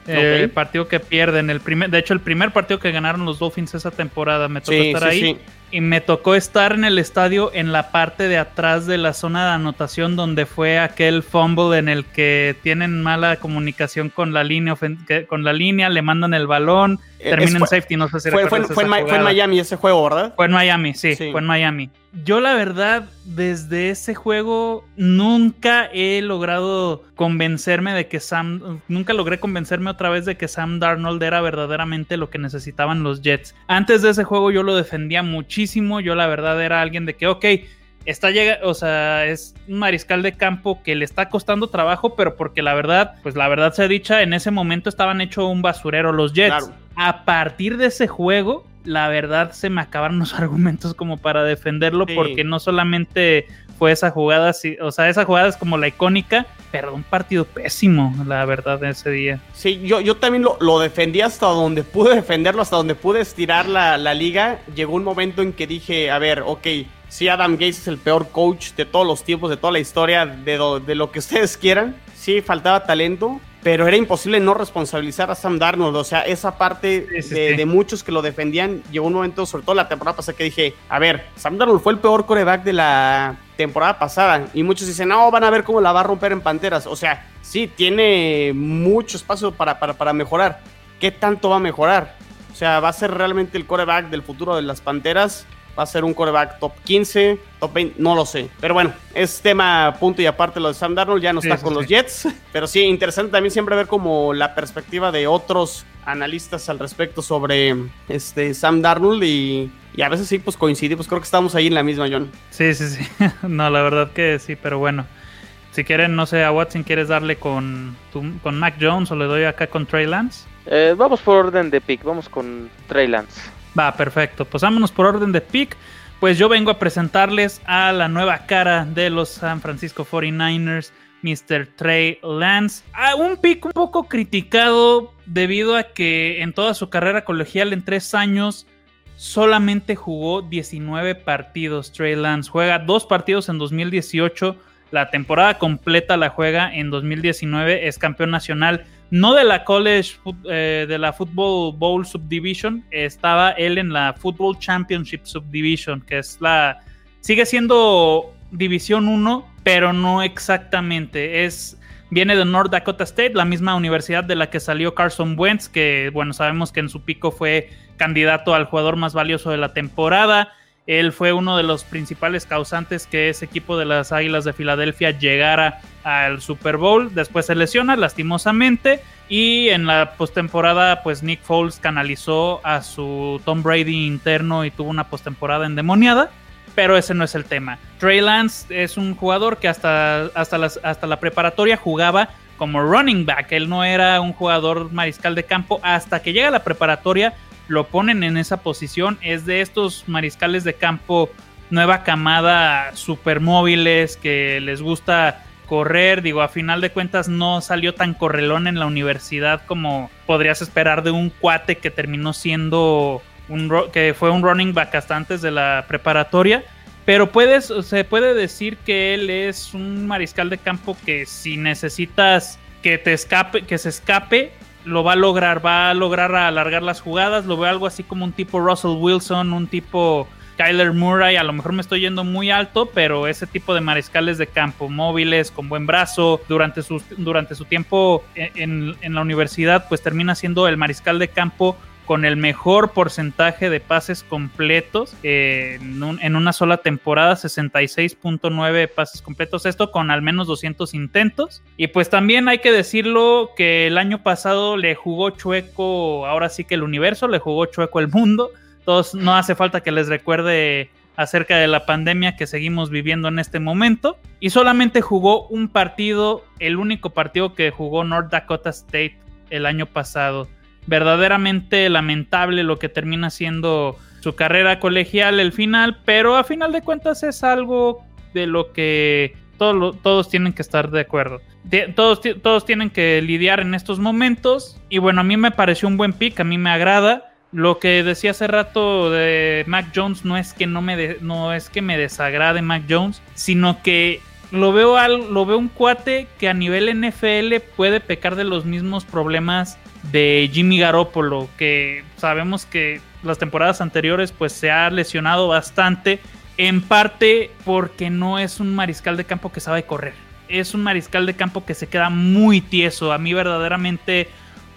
El partido que pierden, el primer, de hecho el primer partido que ganaron los Dolphins esa temporada, me tocó estar ahí. Y me tocó estar en el estadio en la parte de atrás de la zona de anotación donde fue aquel fumble en el que tienen mala comunicación con la línea, con la línea, le mandan el balón, eh, termina en safety, no sé si fue, fue, fue, en, Miami ese juego, ¿verdad? Fue en Miami, sí, fue en Miami. Yo la verdad, desde ese juego nunca he logrado convencerme de que Sam, nunca logré convencerme otra vez de que Sam Darnold era verdaderamente lo que necesitaban los Jets. Antes de ese juego yo lo defendía muchísimo, yo la verdad era alguien de que, ok, está llega, o sea, es un mariscal de campo que le está costando trabajo, pero porque la verdad, pues la verdad se ha dicha, en ese momento estaban hecho un basurero los Jets. A partir de ese juego, la verdad se me acabaron los <laughs> argumentos como para defenderlo, porque no solamente fue esa jugada, o sea, esa jugada es como la icónica, pero un partido pésimo, la verdad, ese día. Sí, yo, yo también lo, lo defendí hasta donde pude defenderlo, hasta donde pude estirar la, la liga. Llegó un momento en que dije, a ver, ok, si Adam Gates es el peor coach de todos los tiempos, de toda la historia, de, de lo que ustedes quieran. Sí, faltaba talento, pero era imposible no responsabilizar a Sam Darnold. O sea, esa parte de, muchos que lo defendían, llegó un momento, sobre todo la temporada pasada, que dije, a ver, Sam Darnold fue el peor coreback de la temporada pasada. Y muchos dicen, no, van a ver cómo la va a romper en Panteras. O sea, sí, tiene mucho espacio para, para, para mejorar. ¿Qué tanto va a mejorar? O sea, va a ser realmente el coreback del futuro de las Panteras va a ser un coreback top 15, top 20, no lo sé. Pero bueno, es tema punto y aparte lo de Sam Darnold, ya no está con los Jets. <laughs> Pero sí, interesante también siempre ver como la perspectiva de otros analistas al respecto sobre este Sam Darnold y, y a veces sí, pues coincidimos. Creo que estamos ahí en la misma, John. Sí, sí, sí. <laughs> no, la verdad que sí, pero bueno. Si quieren, no sé, a Watson, ¿quieres darle con, con Mac Jones o le doy acá con Trey Lance? Eh, vamos por orden de pick, vamos con Trey Lance. Va, perfecto. Pues vámonos por orden de pick. Pues yo vengo a presentarles a la nueva cara de los San Francisco 49ers, Mr. Trey Lance. A un pick un poco criticado debido a que en toda su carrera colegial en tres años solamente jugó 19 partidos. Trey Lance juega dos partidos en 2018. La temporada completa la juega en 2019. Es campeón nacional no de la College, eh, de la Football Bowl Subdivision, estaba él en la Football Championship Subdivision, que es la, sigue siendo División 1, pero no exactamente. Es viene de North Dakota State, la misma universidad de la que salió Carson Wentz, que bueno, sabemos que en su pico fue candidato al jugador más valioso de la temporada. Él fue uno de los principales causantes que ese equipo de las Águilas de Filadelfia llegara al Super Bowl. Después se lesiona lastimosamente y en la postemporada pues Nick Foles canalizó a su Tom Brady interno y tuvo una postemporada endemoniada. Pero ese no es el tema. Trey Lance es un jugador que hasta, hasta, hasta la preparatoria jugaba como running back. Él no era un jugador mariscal de campo. Hasta que llega a la preparatoria lo ponen en esa posición. Es de estos mariscales de campo nueva camada super móviles que les gusta correr. Digo, a final de cuentas no salió tan correlón en la universidad como podrías esperar de un cuate que terminó siendo un que fue un running back hasta antes de la preparatoria. Pero puedes, se puede decir que él es un mariscal de campo que si necesitas que te escape, que se escape, lo va a lograr, va a lograr alargar las jugadas, lo veo algo así como un tipo Russell Wilson, un tipo Kyler Murray, a lo mejor me estoy yendo muy alto, pero ese tipo de mariscales de campo, móviles, con buen brazo, durante su, durante su tiempo en, en la universidad, pues termina siendo el mariscal de campo con el mejor porcentaje de pases completos eh, en, una sola temporada, 66.9 pases completos, esto con al menos 200 intentos. Y pues también hay que decirlo que el año pasado le jugó chueco, ahora sí que el universo, le jugó chueco el mundo. Todos, no hace falta que les recuerde acerca de la pandemia que seguimos viviendo en este momento. Y solamente jugó un partido, el único partido que jugó North Dakota State el año pasado verdaderamente lamentable lo que termina siendo su carrera colegial el final, pero a final de cuentas es algo de lo que todos, todos tienen que estar de acuerdo. todos, todos tienen que lidiar en estos momentos y bueno, a mí me pareció un buen pick, a mí me agrada. Lo que decía hace rato de Mac Jones no es que no me no es que me desagrade Mac Jones, sino que lo veo al, lo veo un cuate que a nivel NFL puede pecar de los mismos problemas de Jimmy Garoppolo, que sabemos que las temporadas anteriores pues se ha lesionado bastante, en parte porque no es un mariscal de campo que sabe correr. Es un mariscal de campo que se queda muy tieso. A mí verdaderamente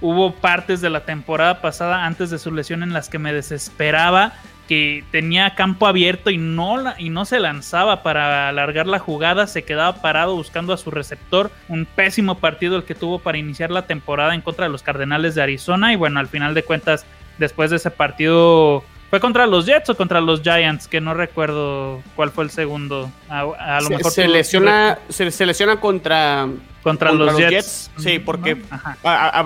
hubo partes de la temporada pasada antes de su lesión en las que me desesperaba que tenía campo abierto y no, y no se lanzaba para alargar la jugada, se quedaba parado buscando a su receptor. Un pésimo partido el que tuvo para iniciar la temporada en contra de los Cardenales de Arizona y bueno, al final de cuentas, después de ese partido ¿Fue contra los Jets o contra los Giants? Que no recuerdo cuál fue el segundo. A, lo se, mejor se lesiona, se, lesiona contra, contra, los, Jets. Sí, porque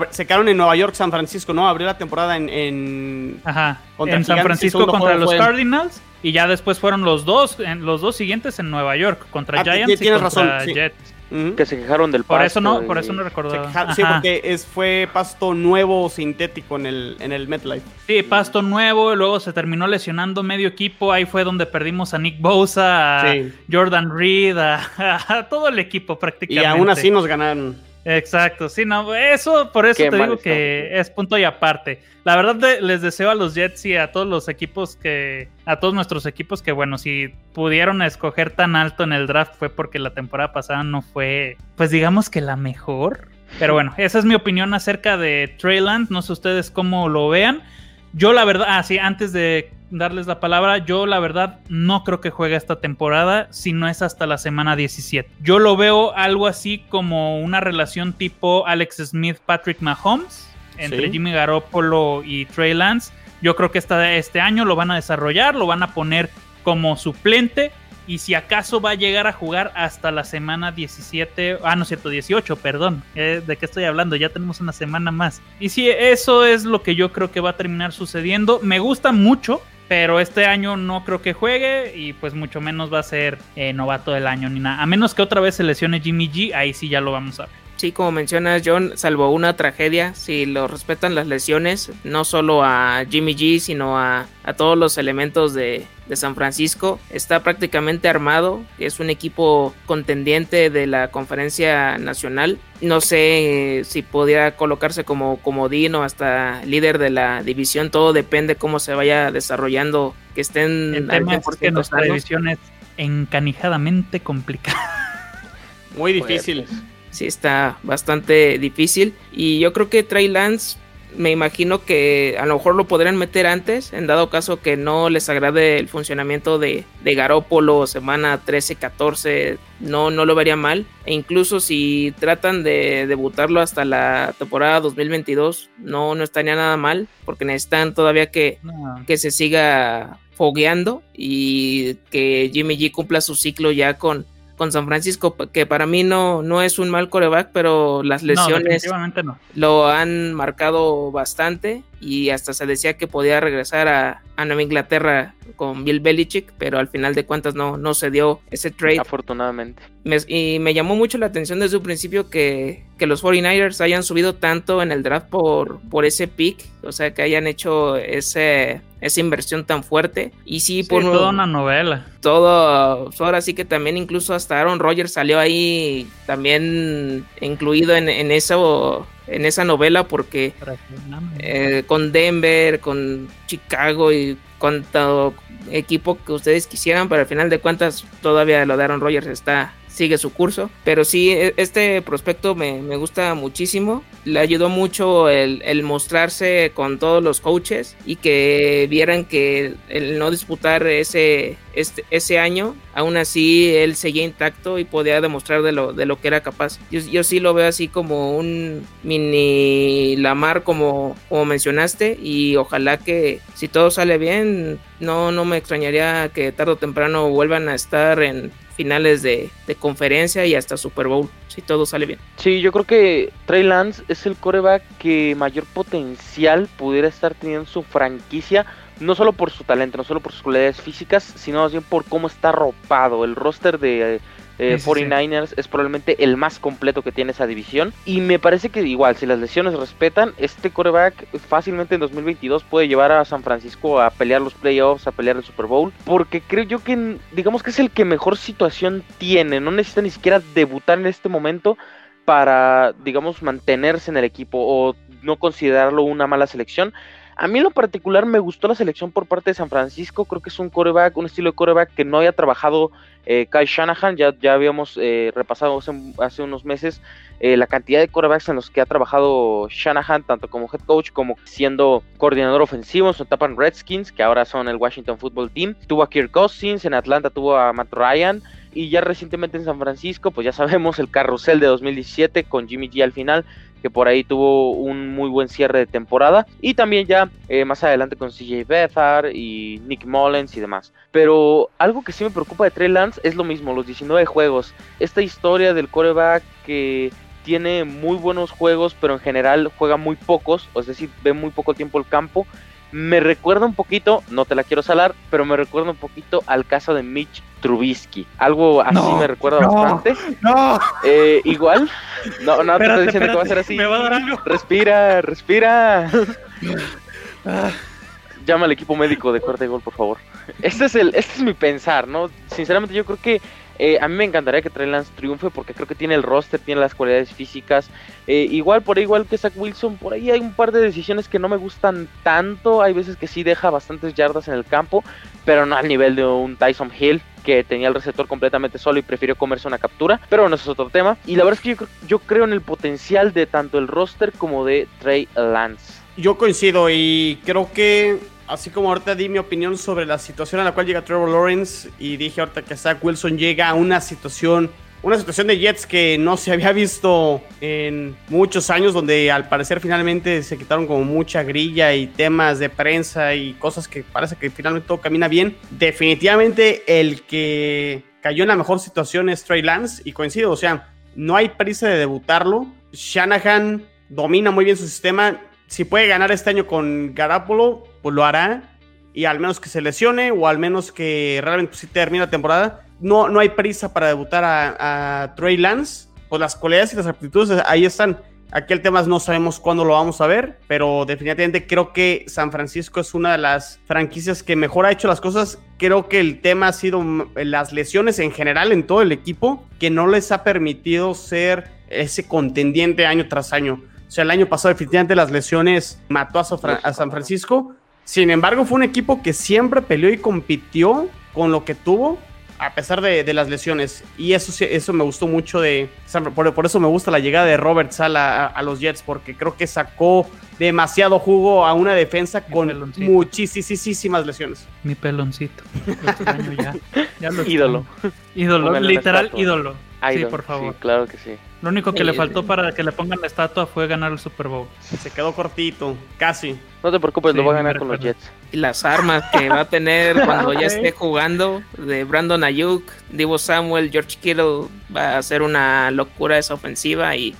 se quedaron en Nueva York, San Francisco, ¿no? Abrió la temporada en. en Ajá. En San Francisco contra los Cardinals. Y ya después fueron los dos, en, los dos siguientes en Nueva York, contra ah, Giants y contra Jets que se quejaron del pasto. Por eso no, por eso no recordaba. sí, porque es, fue pasto nuevo sintético en el, en el MetLife. Sí, pasto nuevo, luego se terminó lesionando medio equipo, ahí fue donde perdimos a Nick Bosa, a Jordan Reed, <laughs> a, todo el equipo prácticamente. Y aún así nos ganaron. Exacto, sí, no, eso, por eso te digo que es punto y aparte. La verdad les deseo a los Jets y a todos los equipos que, a todos nuestros equipos que bueno, si pudieron escoger tan alto en el draft fue porque la temporada pasada no fue, pues digamos que la mejor. Pero bueno, esa es mi opinión acerca de Treyland, no sé ustedes cómo lo vean. Yo la verdad, ah, sí, antes de darles la palabra, yo la verdad no creo que juegue esta temporada, si no es hasta la semana 17. Yo lo veo algo así como una relación tipo Alex Smith, Patrick Mahomes, entre Jimmy Garoppolo y Trey Lance. Yo creo que esta, este año lo van a desarrollar, lo van a poner como suplente y si acaso va a llegar a jugar hasta la semana 17, ah, no es cierto, 18, perdón, eh, ¿de qué estoy hablando? Ya tenemos una semana más. Y si eso es lo que yo creo que va a terminar sucediendo. Me gusta mucho, pero este año no creo que juegue y pues mucho menos va a ser eh, novato del año ni nada. A menos que otra vez se lesione Jimmy G, ahí sí ya lo vamos a ver. Sí, como mencionas, John, salvo una tragedia, si lo respetan las lesiones, no solo a Jimmy G, sino a, todos los elementos de, San Francisco, está prácticamente armado. Es un equipo contendiente de la conferencia nacional. No sé eh, si podría colocarse como comodín o hasta líder de la división. Todo depende cómo se vaya desarrollando. Que estén El tema es que nuestra división es encanijadamente complicada. Muy difícil. Sí, está bastante difícil. Y yo creo que Trey Lance me imagino que a lo mejor lo podrían meter antes, en dado caso que no les agrade el funcionamiento de, de Garópolo semana 13-14, no, no lo vería mal. E incluso si tratan de debutarlo hasta la temporada 2022, no, no estaría nada mal, porque necesitan todavía que, que se siga fogueando y que Jimmy G cumpla su ciclo ya con, con San Francisco, que para mí no, no es un mal coreback, pero las lesiones lo han marcado bastante y hasta se decía que podía regresar a, a, Nueva Inglaterra con Bill Belichick, pero al final de cuentas no, no se dio ese trade. Afortunadamente. y me llamó mucho la atención desde un principio que, que, los 49ers hayan subido tanto en el draft por, por ese pick, o sea, que hayan hecho ese, esa inversión tan fuerte. Y sí, por toda una novela. Todo, ahora sí que también incluso hasta Aaron Rodgers salió ahí también incluido en, en eso en esa novela porque eh, con Denver, con Chicago y con todo equipo que ustedes quisieran, pero al final de cuentas todavía lo de Aaron Rodgers está sigue su curso. Pero sí, e, este prospecto me, me gusta muchísimo. Le ayudó mucho el, el, mostrarse con todos los coaches y que vieran que el no disputar ese, este, ese año, aún así él seguía intacto y podía demostrar de lo, de lo que era capaz. Yo, yo sí lo veo así como un mini Lamar como, como mencionaste y ojalá que si todo sale bien, no, no me extrañaría que tarde o temprano vuelvan a estar en finales de, conferencia y hasta Super Bowl, si todo sale bien. Sí, yo creo que Trey Lance es el coreback que mayor potencial pudiera estar teniendo su franquicia, no solo por su talento, no solo por sus cualidades físicas, sino más bien por cómo está ropado. El roster de eh, 49ers es probablemente el más completo que tiene esa división. Y me parece que igual, si las lesiones respetan, este coreback fácilmente en 2022 puede llevar a San Francisco a pelear los playoffs, a pelear el Super Bowl. Porque creo yo que, digamos que es el que mejor situación tiene. No necesita ni siquiera debutar en este momento para, digamos, mantenerse en el equipo o no considerarlo una mala selección. A mí en lo particular me gustó la selección por parte de San Francisco. Creo que es un coreback, un estilo de coreback que no haya trabajado eh, Kai Shanahan. Ya, ya habíamos eh, repasado hace, unos meses eh, la cantidad de corebacks en los que ha trabajado Shanahan, tanto como head coach como siendo coordinador ofensivo en en Redskins, que ahora son el Washington Football Team. Tuvo a Kirk Cousins, en Atlanta tuvo a Matt Ryan y ya recientemente en San Francisco, pues ya sabemos el carrusel de 2017 con Jimmy G al final que por ahí tuvo un muy buen cierre de temporada. Y también ya eh, más adelante con CJ Bethard y Nick Mullens y demás. Pero algo que sí me preocupa de Trey Lance es lo mismo, los 19 juegos. Esta historia del coreback que tiene muy buenos juegos, pero en general juega muy pocos, es decir, ve muy poco tiempo el campo me recuerda un poquito, no te la quiero salar, pero me recuerda un poquito al caso de Mitch Trubisky. Algo así me recuerda bastante. No. Eh, igual. No, no te estoy diciendo que va a ser así. Me va a dar algo. Respira, respira. <laughs> Ah. Llama al equipo médico de corte de gol, por favor. Este es el, este es mi pensar, ¿no? Sinceramente, yo creo que eh, a mí me encantaría que Trey Lance triunfe porque creo que tiene el roster, tiene las cualidades físicas. Eh, igual por ahí, igual que Zach Wilson, por ahí hay un par de decisiones que no me gustan tanto. Hay veces que sí deja bastantes yardas en el campo, pero no al nivel de un Tyson Hill que tenía el receptor completamente solo y prefirió comerse una captura. Pero bueno, eso es otro tema. Y la verdad es que yo, yo creo en el potencial de tanto el roster como de Trey Lance. Yo coincido y creo que así como ahorita di mi opinión sobre la situación a la cual llega Trevor Lawrence y dije ahorita que Zach Wilson llega a una situación, una situación de Jets que no se había visto en muchos años, donde al parecer finalmente se quitaron como mucha grilla y temas de prensa y cosas que parece que finalmente todo camina bien. Definitivamente el que cayó en la mejor situación es Trey Lance y coincido, o sea, no hay prisa de debutarlo. Shanahan domina muy bien su sistema. Si puede ganar este año con Garapolo, pues lo hará. Y al menos que se lesione o al menos que realmente pues, termine la temporada. No, no hay prisa para debutar a, Trey Lance. Pues las cualidades y las aptitudes ahí están. Aquí el tema no sabemos cuándo lo vamos a ver, pero definitivamente creo que San Francisco es una de las franquicias que mejor ha hecho las cosas. Creo que el tema ha sido las lesiones en general en todo el equipo, que no les ha permitido ser ese contendiente año tras año. O sea, el año pasado definitivamente las lesiones mató a, San Francisco. Sin embargo, fue un equipo que siempre peleó y compitió con lo que tuvo a pesar de, las lesiones. Y eso, eso me gustó mucho de... Por, por eso me gusta la llegada de Robert Sala a, los Jets, porque creo que sacó demasiado jugo a una defensa con muchísimas lesiones. Mi peloncito. ya. Ídolo. Ídolo, literal ídolo. Sí, por favor. claro que sí. Lo único que le faltó para que le pongan la estatua fue ganar el Super Bowl. Se quedó cortito, casi. No te preocupes, lo va a ganar con los Jets. Y las armas que va a tener <laughs> cuando ya esté jugando de Brandon Ayuk, Divo Samuel, George Kittle, va a ser una locura esa ofensiva y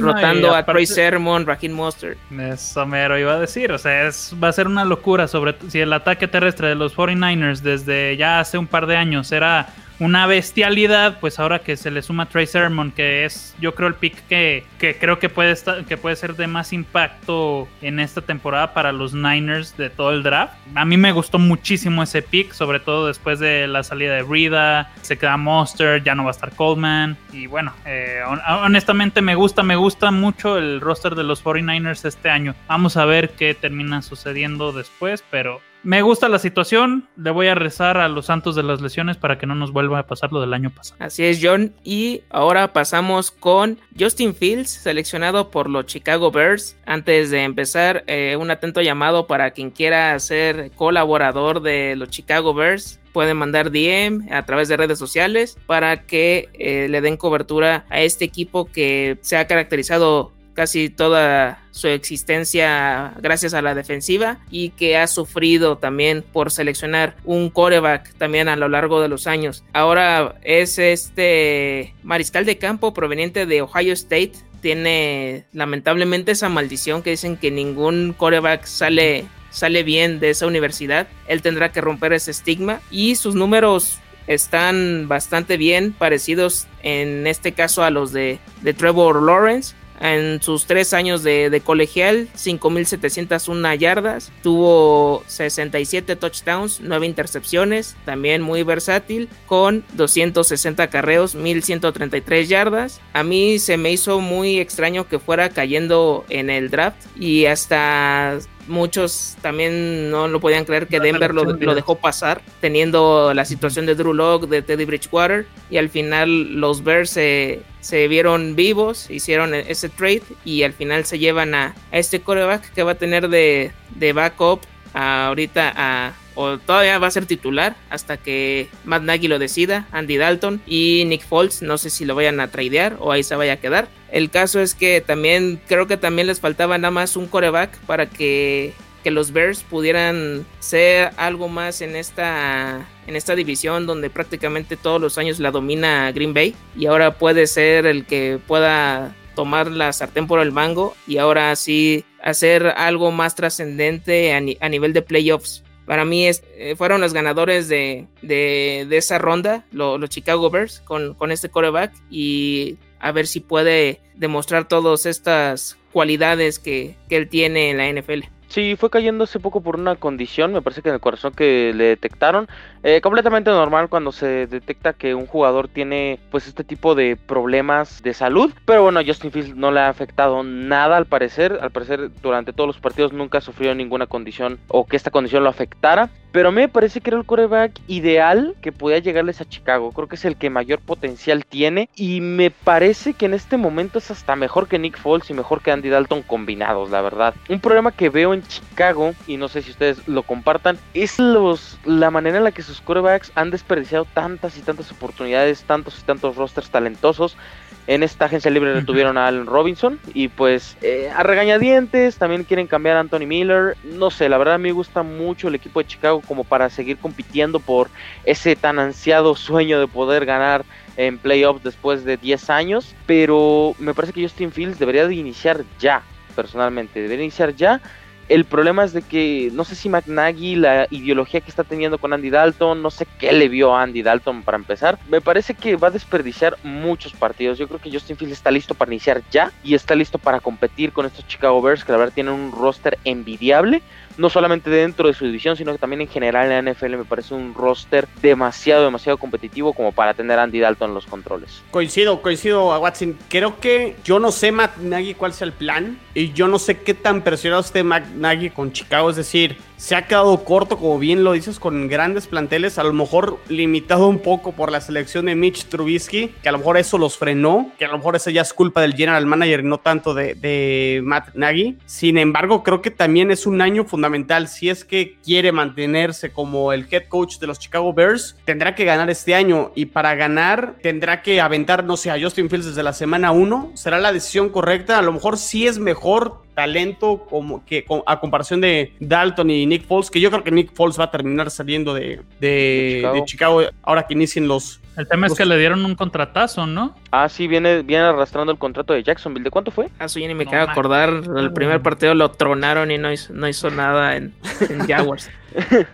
rotando a Troy Sermon, Raheem Mostert. Eso mero iba a decir, o sea, es, va a ser una locura sobre si el ataque terrestre de los 49ers desde ya hace un par de años era una bestialidad, pues ahora que se le suma Trey Sermon, que es yo creo el pick que, que creo que puede, estar, que puede ser de más impacto en esta temporada para los Niners de todo el draft. A mí me gustó muchísimo ese pick, sobre todo después de la salida de Rida, se queda Monster, ya no va a estar Coleman. Y bueno, eh, honestamente me gusta, me gusta mucho el roster de los 49ers este año. Vamos a ver qué termina sucediendo después, pero me gusta la situación. Le voy a rezar a los santos de las lesiones para que no nos vuelva a pasar lo del año pasado. Así es, John. Y ahora pasamos con Justin Fields, seleccionado por los Chicago Bears. Antes de empezar, eh, un atento llamado para quien quiera ser colaborador de los Chicago Bears pueden mandar DM a través de redes sociales para que eh, le den cobertura a este equipo que se ha caracterizado casi toda su existencia gracias a la defensiva y que ha sufrido también por seleccionar un coreback también a lo largo de los años. Ahora es este mariscal de campo proveniente de Ohio State. Tiene lamentablemente esa maldición que dicen que ningún coreback sale, sale bien de esa universidad. Él tendrá que romper ese estigma y sus números están bastante bien parecidos en este caso a los de, de Trevor Lawrence en sus tres años de, de colegial, 5.701 yardas, tuvo 67 touchdowns, 9 intercepciones, también muy versátil, con 260 carreos, 1.133 yardas. A mí se me hizo muy extraño que fuera cayendo en el draft y hasta muchos también no lo podían creer que Denver lo, dejó pasar, teniendo la situación de Drew Locke, de Teddy Bridgewater, y al final los Bears se, vieron vivos, hicieron e-, ese trade y al final se llevan a, este coreback que va a tener de, de backup ahorita a o todavía va a ser titular hasta que Matt Nagy lo decida, Andy Dalton y Nick Foles, no sé si lo vayan a tradear o ahí se vaya a quedar. El caso es que también creo que también les faltaba nada más un coreback para que, que los Bears pudieran ser algo más en esta en esta división donde prácticamente todos los años la domina Green Bay y ahora puede ser el que pueda tomar la sartén por el mango y ahora sí hacer algo más trascendente a, nivel de playoffs para mí eh, fueron los ganadores de, esa ronda, los Chicago Bears, con, con este coreback y a ver si puede demostrar todas estas cualidades que, que él tiene en la NFL. Sí, fue cayendo hace poco por una condición, me parece que en el corazón que le detectaron. Eh, completamente normal cuando se detecta que un jugador tiene pues este tipo de problemas de salud. Pero bueno, Justin Fields no le ha afectado nada al parecer. Al parecer durante todos los partidos nunca sufrió ninguna condición o que esta condición lo afectara. Pero a mí me parece que era el coreback ideal que podía llegarles a Chicago. Creo que es el que mayor potencial tiene. Y me parece que en este momento es hasta mejor que Nick Foles y mejor que Andy Dalton combinados, la verdad. Un problema que veo en Chicago, y no sé si ustedes lo compartan, es los, la manera en la que sus corebacks han desperdiciado tantas y tantas oportunidades, tantos y tantos rosters talentosos. En esta agencia libre le tuvieron a Allen Robinson y pues eh, a regañadientes también quieren cambiar a Anthony Miller. No sé, la verdad me gusta mucho el equipo de Chicago como para seguir compitiendo por ese tan ansiado sueño de poder ganar en playoffs después de 10 años. Pero me parece que Justin Fields debería de iniciar ya, personalmente. Debería iniciar ya el problema es de que no sé si McNaghy, la ideología que está teniendo con Andy Dalton, no sé qué le vio a Andy Dalton para empezar. Me parece que va a desperdiciar muchos partidos. Yo creo que Justin Fields está listo para iniciar ya y está listo para competir con estos Chicago Bears que la verdad tienen un roster envidiable no solamente dentro de su división, sino que también en general en la NFL me parece un roster demasiado, demasiado competitivo como para tener a Andy Dalton en los controles. Coincido, coincido Watson. Creo que yo no sé, Matt Nagy, cuál sea el plan y yo no sé qué tan presionado esté Matt Nagy con Chicago. Es decir, se ha quedado corto, como bien lo dices, con grandes planteles, a lo mejor limitado un poco por la selección de Mitch Trubisky, que a lo mejor eso los frenó, que a lo mejor eso ya es culpa del general manager y no tanto de, de Matt Nagy. Sin embargo, creo que también es un año fundamental. Si es que quiere mantenerse como el head coach de los Chicago Bears, tendrá que ganar este año y para ganar tendrá que aventar, no sé, a Justin Fields desde la semana 1. ¿Será la decisión correcta? A lo mejor sí es mejor talento como que a comparación de Dalton y Nick Foles, que yo creo que Nick Foles va a terminar saliendo de, de, Chicago. ahora que inicien los... El tema es que le dieron un contratazo, ¿no? Ah, sí, viene, viene arrastrando el contrato de Jacksonville. ¿De cuánto fue? Ah, sí, ni me queda acordar. El primer partido lo tronaron y no hizo, no hizo nada en, en Jaguars. <laughs>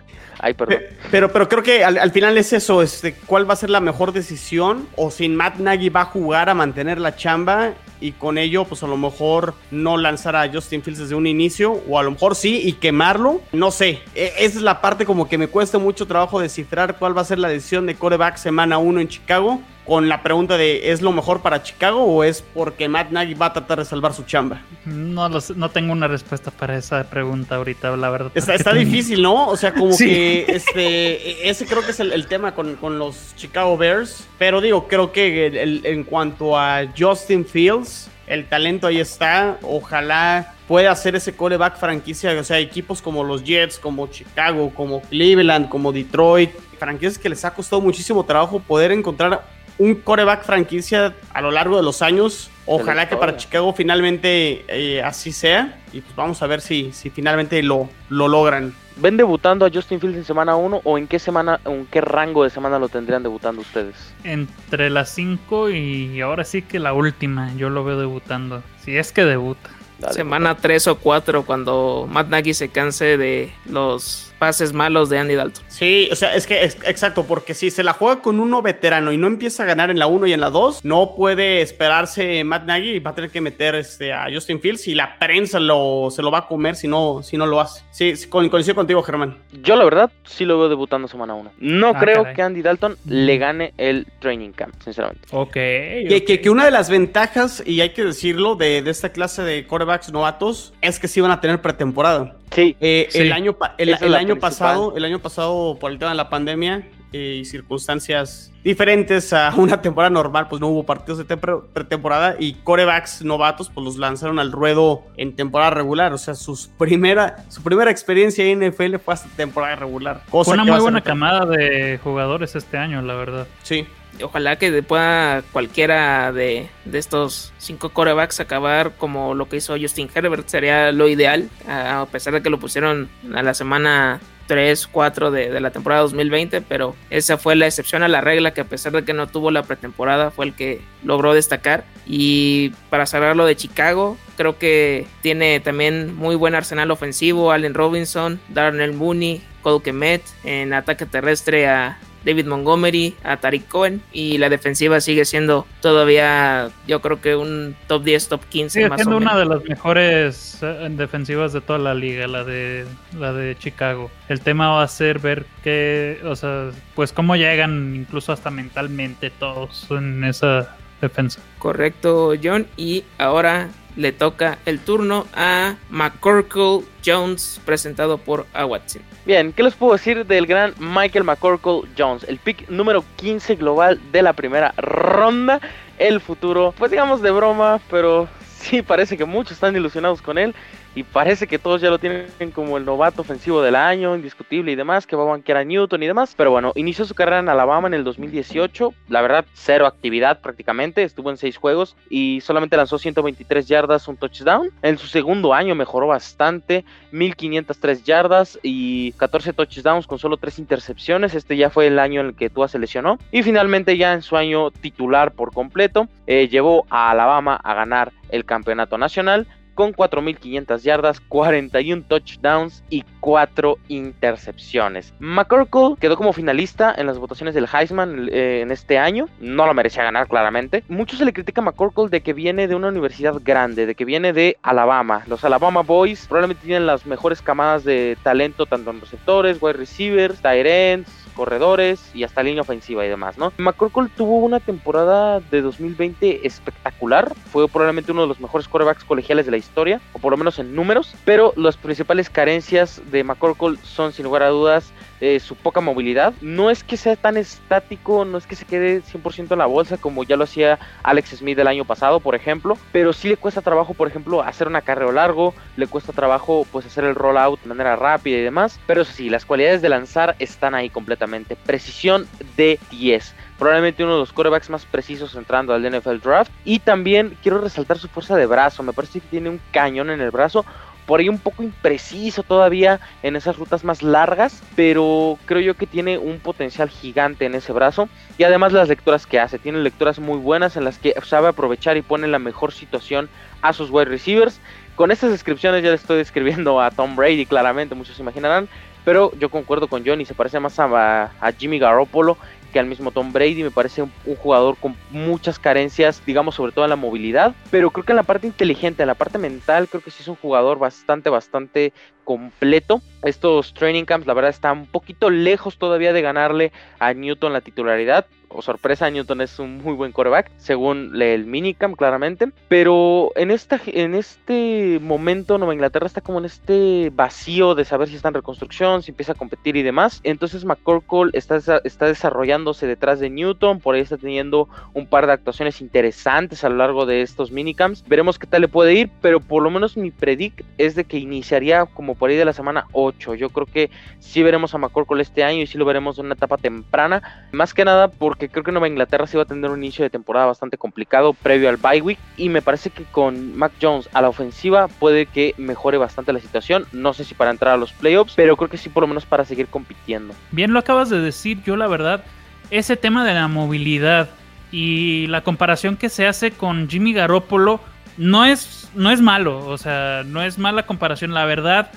Perdón. Pero, pero creo que al, final es eso, este, cuál va a ser la mejor decisión o si Matt Nagy va a jugar a mantener la chamba y con ello pues a lo mejor no lanzar a Justin Fields desde un inicio o a lo mejor sí y quemarlo, no sé. E, esa es la parte como que me cuesta mucho trabajo descifrar cuál va a ser la decisión de coreback semana 1 en Chicago con la pregunta de ¿es lo mejor para Chicago o es porque Matt Nagy va a tratar de salvar su chamba? No, no tengo una respuesta para esa pregunta ahorita, la verdad. Está, <laughs> difícil, ¿no? O sea, como que este, ese creo que es el, tema con, los Chicago Bears. Pero digo, creo que en cuanto a Justin Fields, el talento ahí está. Ojalá pueda hacer ese coreback franquicia. O sea, equipos como los Jets, como Chicago, como Cleveland, como Detroit. Franquicias que les ha costado muchísimo trabajo poder encontrar un coreback franquicia a lo largo de los años. Ojalá que para Chicago finalmente eh, así sea. Y pues vamos a ver si, si finalmente lo, lo logran. ¿Ven debutando a Justin Fields en semana 1 o en qué semana, en qué rango de semana lo tendrían debutando ustedes? Entre las 5 y ahora sí que la última, yo lo veo debutando. Si es que debuta. semana 3 o 4 cuando Matt Nagy se canse de los pases malos de Andy Dalton. Sí, o sea, es que es, exacto, porque si se la juega con uno veterano y no empieza a ganar en la 1 y en la 2, no puede esperarse Matt Nagy y va a tener que meter este, a Justin Fields y la prensa lo, se lo va a comer si no, si no lo hace. Sí, coincido contigo, Germán. Yo la verdad sí lo veo debutando semana 1. No ah, creo que Andy Dalton le gane el training camp, sinceramente. Ok. Que, que, una de las ventajas, y hay que decirlo, de, de esta clase de quarterbacks novatos es que sí van a tener pretemporada. Sí, eh, El año, el, año pasado, el año pasado, por el tema de la pandemia eh, y circunstancias diferentes a <laughs> una temporada normal, pues no hubo partidos de pretemporada y corebacks novatos, pues los lanzaron al ruedo en temporada regular. O sea, sus primera, su primera experiencia en NFL fue hasta temporada regular. fue una muy buena camada de jugadores este año, la verdad. Sí. Ojalá que pueda cualquiera de, de, estos cinco corebacks acabar como lo que hizo Justin Herbert. Sería lo ideal, a pesar de que lo pusieron a la semana 3, 4 de, la temporada 2020, pero esa fue la excepción a la regla que a pesar de que no tuvo la pretemporada fue el que logró destacar. Y para cerrar lo de Chicago, creo que tiene también muy buen arsenal ofensivo, Allen Robinson, Darnell Mooney, Cole Kemet en ataque terrestre a David Montgomery, a Tariq Cohen y la defensiva sigue siendo todavía yo creo que un top 10, top 15 sigue siendo una de las mejores eh, defensivas de toda la liga, la de la de Chicago. El tema va a ser ver qué, o sea, pues cómo llegan incluso hasta mentalmente todos en esa defensa. Correcto, John, y ahora le toca el turno a McCorkle Jones, presentado por A. Watson. Bien, ¿qué les puedo decir del gran Michael McCorkle Jones? El pick número 15 global de la primera ronda. El futuro, pues digamos de broma, pero <laughs> sí parece que muchos están ilusionados con él y parece que todos ya lo tienen como el novato ofensivo del año, indiscutible y demás, que va a banquear a Newton y demás. Pero bueno, inició su carrera en Alabama en el 2018, la verdad, cero actividad prácticamente, estuvo en seis juegos y solamente lanzó 123 yardas, un touchdown. En su segundo año mejoró bastante, 1503 yardas y 14 touchdowns con solo tres intercepciones. Este ya fue el año en el que Tua se lesionó. Y finalmente ya en su año titular por completo, eh, llevó a Alabama a ganar el campeonato nacional con 4.500 yardas, 41 touchdowns y 4 intercepciones. McCorkle quedó como finalista en las votaciones del Heisman eh, en este año, no lo merecía ganar claramente. Mucho se le critica a McCorkle de que viene de una universidad grande, de que viene de Alabama. Los Alabama Boys probablemente tienen las mejores camadas de talento tanto en receptores, wide receivers, tight ends, corredores y hasta línea ofensiva y demás, ¿no? McCorkle tuvo una temporada de 2020 espectacular, fue probablemente uno de los mejores quarterbacks colegiales de la historia, o por lo menos en números, pero las principales carencias de McCorkle son sin lugar a dudas eh, su poca movilidad. No es que sea tan estático, no es que se quede 100% en la bolsa como ya lo hacía Alex Smith el año pasado, por ejemplo, pero sí le cuesta trabajo, por ejemplo, hacer un acarreo largo, le cuesta trabajo pues hacer el rollout de manera rápida y demás, pero eso sí, las cualidades de lanzar están ahí completamente. Precisión de 10 probablemente uno de los corebacks más precisos entrando al NFL Draft. Y también quiero resaltar su fuerza de brazo. Me parece que tiene un cañón en el brazo por ahí un poco impreciso todavía en esas rutas más largas, pero creo yo que tiene un potencial gigante en ese brazo y además las lecturas que hace, tiene lecturas muy buenas en las que sabe aprovechar y pone la mejor situación a sus wide receivers. Con estas descripciones ya le estoy describiendo a Tom Brady claramente, muchos se imaginarán, pero yo concuerdo con Johnny, se parece más a, a Jimmy Garoppolo que al mismo Tom Brady. Me parece un, jugador con muchas carencias, digamos, sobre todo en la movilidad. Pero creo que en la parte inteligente, en la parte mental, creo que sí es un jugador bastante, bastante completo. Estos training camps, la verdad, están un poquito lejos todavía de ganarle a Newton la titularidad o sorpresa, Newton es un muy buen coreback, según el minicamp claramente. Pero en, esta, en este momento Nueva Inglaterra está como en este vacío de saber si está en reconstrucción, si empieza a competir y demás. Entonces McCorkle está, está desarrollándose detrás de Newton, por ahí está teniendo un par de actuaciones interesantes a lo largo de estos minicamps. Veremos qué tal le puede ir, pero por lo menos mi predict es de que iniciaría como por ahí de la semana 8. Yo creo que sí veremos a McCorkle este año y sí lo veremos en una etapa temprana. Más que nada porque creo que Nueva Inglaterra sí va a tener un inicio de temporada bastante complicado previo al bye week y me parece que con Mac Jones a la ofensiva puede que mejore bastante la situación. No sé si para entrar a los playoffs, pero creo que sí por lo menos para seguir compitiendo. Bien lo acabas de decir, yo la verdad, ese tema de la movilidad y la comparación que se hace con Jimmy Garoppolo no es, no es malo, o sea, no es mala comparación, la verdad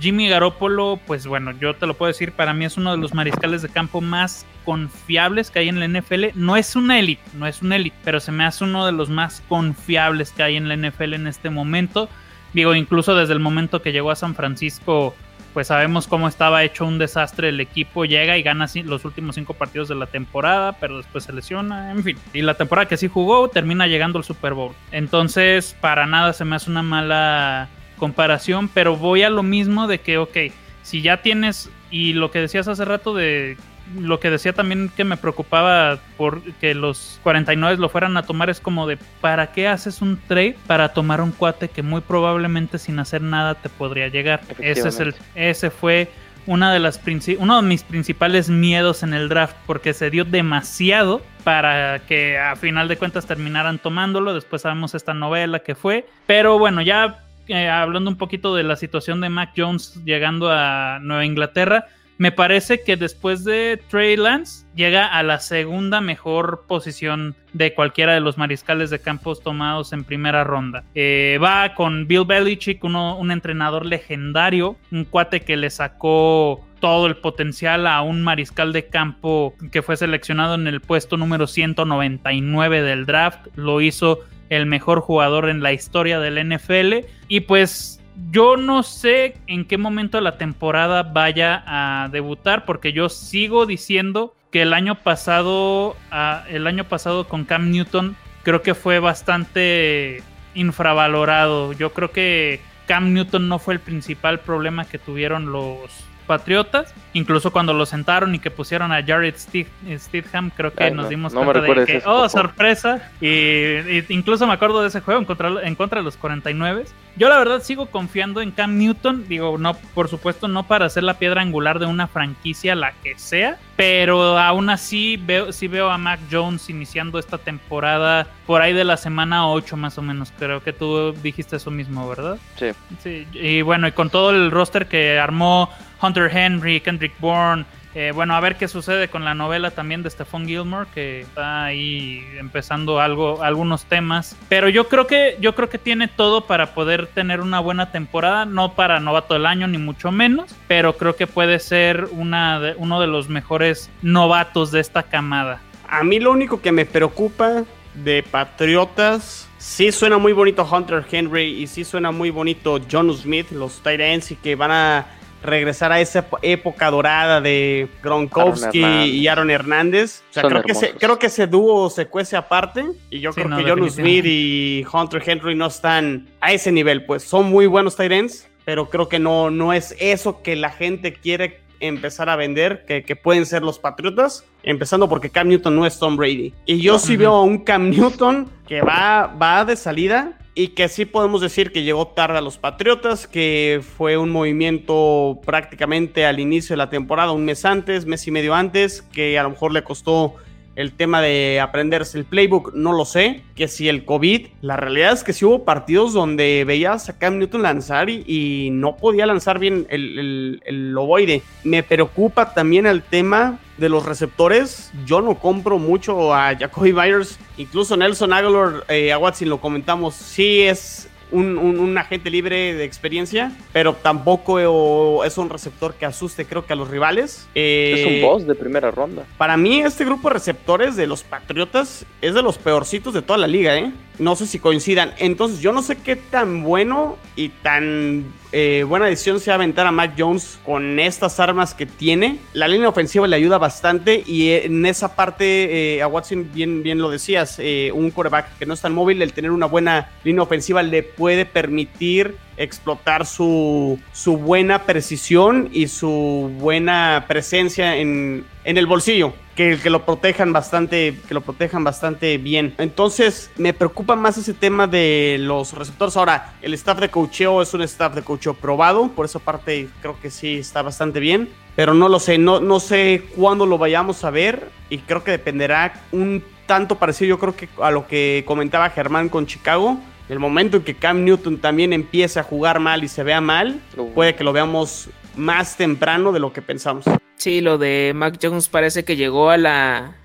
Jimmy Garoppolo, pues bueno, yo te lo puedo decir, para mí es uno de los mariscales de campo más confiables que hay en la NFL. No es una élite, no es un élite, pero se me hace uno de los más confiables que hay en la NFL en este momento. Digo, incluso desde el momento que llegó a San Francisco, pues sabemos cómo estaba hecho un desastre el equipo. Llega y gana los últimos cinco partidos de la temporada, pero después se lesiona, en fin. Y la temporada que sí jugó termina llegando al Super Bowl. Entonces, para nada se me hace una mala comparación, pero voy a lo mismo de que, ok, si ya tienes, y lo que decías hace rato de lo que decía también que me preocupaba por que los 49 lo fueran a tomar es como de ¿para qué haces un trade para tomar un cuate que muy probablemente sin hacer nada te podría llegar? Ese es el ese fue una de las uno de mis principales miedos en el draft porque se dio demasiado para que a final de cuentas terminaran tomándolo. Después sabemos esta novela que fue, pero bueno, ya eh, hablando un poquito de la situación de Mac Jones llegando a Nueva Inglaterra, me parece que después de Trey Lance llega a la segunda mejor posición de cualquiera de los mariscales de campos tomados en primera ronda. Eh, va con Bill Belichick, un entrenador legendario, un cuate que le sacó todo el potencial a un mariscal de campo que fue seleccionado en el puesto número 199 del draft. Lo hizo el mejor jugador en la historia del NFL. Y pues yo no sé en qué momento de la temporada vaya a debutar, porque yo sigo diciendo que el año pasado, ah, el año pasado con Cam Newton, creo que fue bastante infravalorado. Yo creo que Cam Newton no fue el principal problema que tuvieron los Patriotas, incluso cuando lo sentaron y que pusieron a Jared Stidham, creo que nos dimos cuenta de que, oh, sorpresa, y, incluso me acuerdo de ese juego en contra, en contra de los 49. Yo la verdad sigo confiando en Cam Newton, digo, no, por supuesto no para ser la piedra angular de una franquicia, la que sea, pero aún así veo, sí veo a Mac Jones iniciando esta temporada por ahí de la semana 8 más o menos, creo que tú dijiste eso mismo, ¿verdad? Sí. Sí, y bueno, y con todo el roster que armó Hunter Henry, Kendrick Bourne, Eh, bueno, a ver qué sucede con la novela también de Stephon Gilmore, que está ahí empezando algo, algunos temas. Pero yo creo que, yo creo que tiene todo para poder tener una buena temporada, no para novato del año, ni mucho menos, pero creo que puede ser una de, uno de los mejores novatos de esta camada. A mí lo único que me preocupa de Patriotas Sí suena muy bonito Hunter Henry y sí suena muy bonito John Smith, los Tyrants, y que van a regresar a esa época dorada de Gronkowski y Aaron Hernández. O sea, creo que, ese, creo que, ese, dúo se cuece aparte. Y yo creo que John Smith y Hunter Henry no están a ese nivel. Pues son muy buenos Tyrants, pero creo que no, no es eso que la gente quiere empezar a vender, que, que, pueden ser los Patriotas, empezando porque Cam Newton no es Tom Brady. Y yo sí veo a un Cam Newton que va, va de salida y que sí podemos decir que llegó tarde a los Patriotas, que fue un movimiento prácticamente al inicio de la temporada, un mes antes, mes y medio antes, que a lo mejor le costó el tema de aprenderse el playbook, no lo sé. Que si el COVID, la realidad es que sí hubo partidos donde veías a Cam Newton lanzar y, no podía lanzar bien el, el, el ovoide. Me preocupa también el tema de los receptores. Yo no compro mucho a Jacoby Myers. Incluso Nelson Aguilar, eh, a Watson lo comentamos, sí es un, agente libre de experiencia, pero tampoco es un receptor que asuste, creo que a los rivales. es un eh, boss de primera ronda. Para mí, este grupo de receptores de los Patriotas es de los peorcitos de toda la liga, ¿eh? No sé si coincidan. Entonces, yo no sé qué tan bueno y tan eh, buena decisión sea aventar a Mac Jones con estas armas que tiene. La línea ofensiva le ayuda bastante y en esa parte, eh, a Watson bien, bien lo decías, eh, un quarterback que no es tan móvil, el tener una buena línea ofensiva le puede permitir explotar su, su buena precisión y su buena presencia en, en el bolsillo. Que, que, lo protejan bastante, que lo protejan bastante bien. Entonces, me preocupa más ese tema de los receptores. Ahora, el staff de cocheo es un staff de cocheo probado, por esa parte creo que sí está bastante bien. Pero no lo sé, no, no sé cuándo lo vayamos a ver y creo que dependerá un tanto parecido, yo creo que a lo que comentaba Germán con Chicago el momento en que Cam Newton también empiece a jugar mal y se vea mal, puede que lo veamos más temprano de lo que pensamos. Sí, lo de Mac Jones parece que llegó al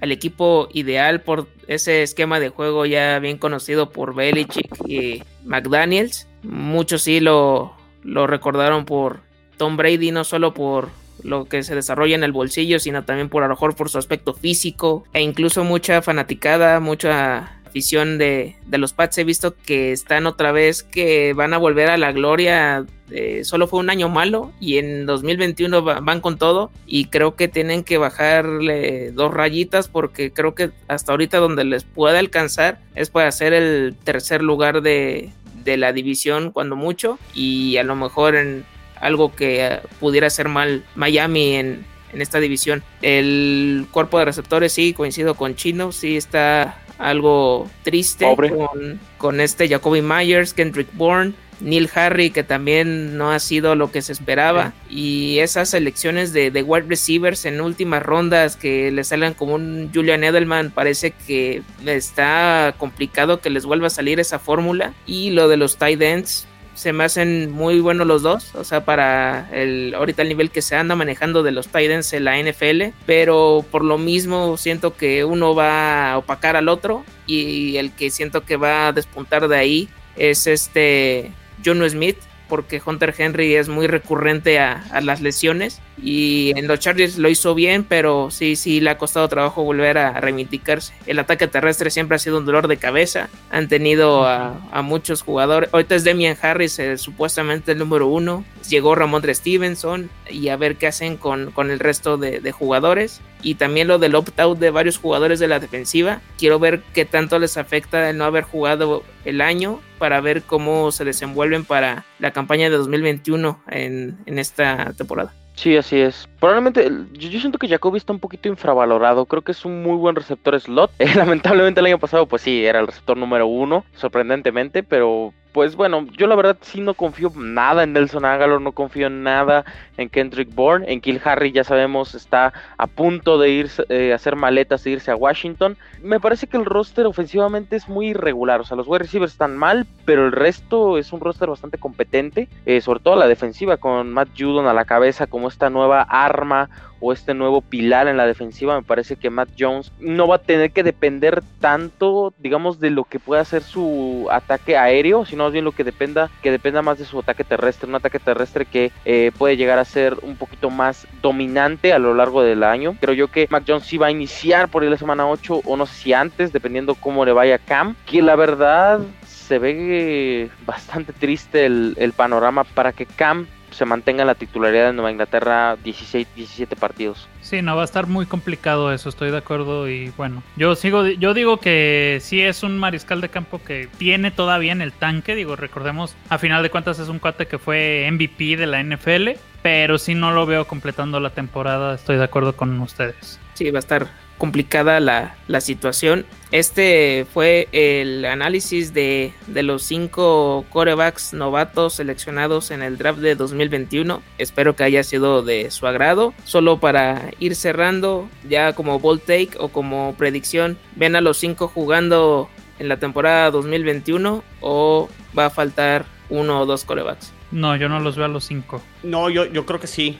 equipo ideal por ese esquema de juego ya bien conocido por Belichick y McDaniels. Muchos sí lo, lo recordaron por Tom Brady, no solo por lo que se desarrolla en el bolsillo, sino también por a lo mejor por su aspecto físico e incluso mucha fanaticada, mucha afición de, los Pats he visto que están otra vez que van a volver a la gloria. Eh, solo fue un año malo y en 2021 van con todo y creo que tienen que bajarle dos rayitas porque creo que hasta ahorita donde les puede alcanzar es para hacer el tercer lugar de, de la división cuando mucho y a lo mejor en algo que pudiera ser mal Miami en, en esta división. El cuerpo de receptores sí coincido con Chino, sí está algo triste con, con, este Jacoby Myers, Kendrick Bourne, Neil Harry, que también no ha sido lo que se esperaba, y esas elecciones de, de, wide receivers en últimas rondas que le salgan como un Julian Edelman, parece que está complicado que les vuelva a salir esa fórmula, y lo de los tight ends, se me hacen muy buenos los dos, o sea, para el ahorita el nivel que se anda manejando de los Titans en la NFL, pero por lo mismo siento que uno va a opacar al otro y el que siento que va a despuntar de ahí es este John Smith, porque Hunter Henry es muy recurrente a, las lesiones y en los Chargers lo hizo bien, pero sí, sí le ha costado trabajo volver a reivindicarse. El ataque terrestre siempre ha sido un dolor de cabeza, han tenido a, muchos jugadores, ahorita es Demian Harris eh, supuestamente el número uno, llegó Ramondre Stevenson y a ver qué hacen con, con el resto de, de jugadores y también lo del opt-out de varios jugadores de la defensiva. Quiero ver qué tanto les afecta el no haber jugado el año para ver cómo se desenvuelven para la campaña de 2021 en, en esta temporada. Sí, así es. Probablemente, yo, siento que Jacoby está un poquito infravalorado. Creo que es un muy buen receptor slot. <laughs> lamentablemente el año pasado, pues sí, era el receptor número uno, sorprendentemente, pero pues bueno, yo la verdad sí no confío nada en Nelson Aguilar, no confío nada en Kendrick Bourne, en Kill Harry ya sabemos está a punto de irse eh, a hacer maletas e irse a Washington. Me parece que el roster ofensivamente es muy irregular, o sea, los wide receivers están mal, pero el resto es un roster bastante competente, eh, sobre todo la defensiva con Matt Judon a la cabeza como esta nueva arma o este nuevo pilar en la defensiva. Me parece que Matt Jones no va a tener que depender tanto, digamos, de lo que pueda hacer su ataque aéreo, sino más bien lo que dependa, que dependa más de su ataque terrestre, un ataque terrestre que eh, puede llegar a ser un poquito más dominante a lo largo del año. Creo yo que Mac Jones sí va a iniciar por la semana 8 o no sé si antes, dependiendo cómo le vaya a Cam, que la verdad se ve bastante triste el, el panorama para que Cam se mantenga la titularidad de Nueva Inglaterra 16, 17 partidos. Sí, no va a estar muy complicado eso, estoy de acuerdo y bueno, yo sigo yo digo que sí es un mariscal de campo que tiene todavía en el tanque, digo, recordemos, a final de cuentas es un cuate que fue MVP de la NFL, pero sí no lo veo completando la temporada, estoy de acuerdo con ustedes. Sí, va a estar complicada la, situación. Este fue el análisis de, de, los cinco corebacks novatos seleccionados en el draft de 2021. Espero que haya sido de su agrado. Solo para ir cerrando, ya como bold take o como predicción, ¿ven a los cinco jugando en la temporada 2021 o va a faltar uno o dos corebacks? No, yo no los veo a los cinco. No, yo, yo creo que sí.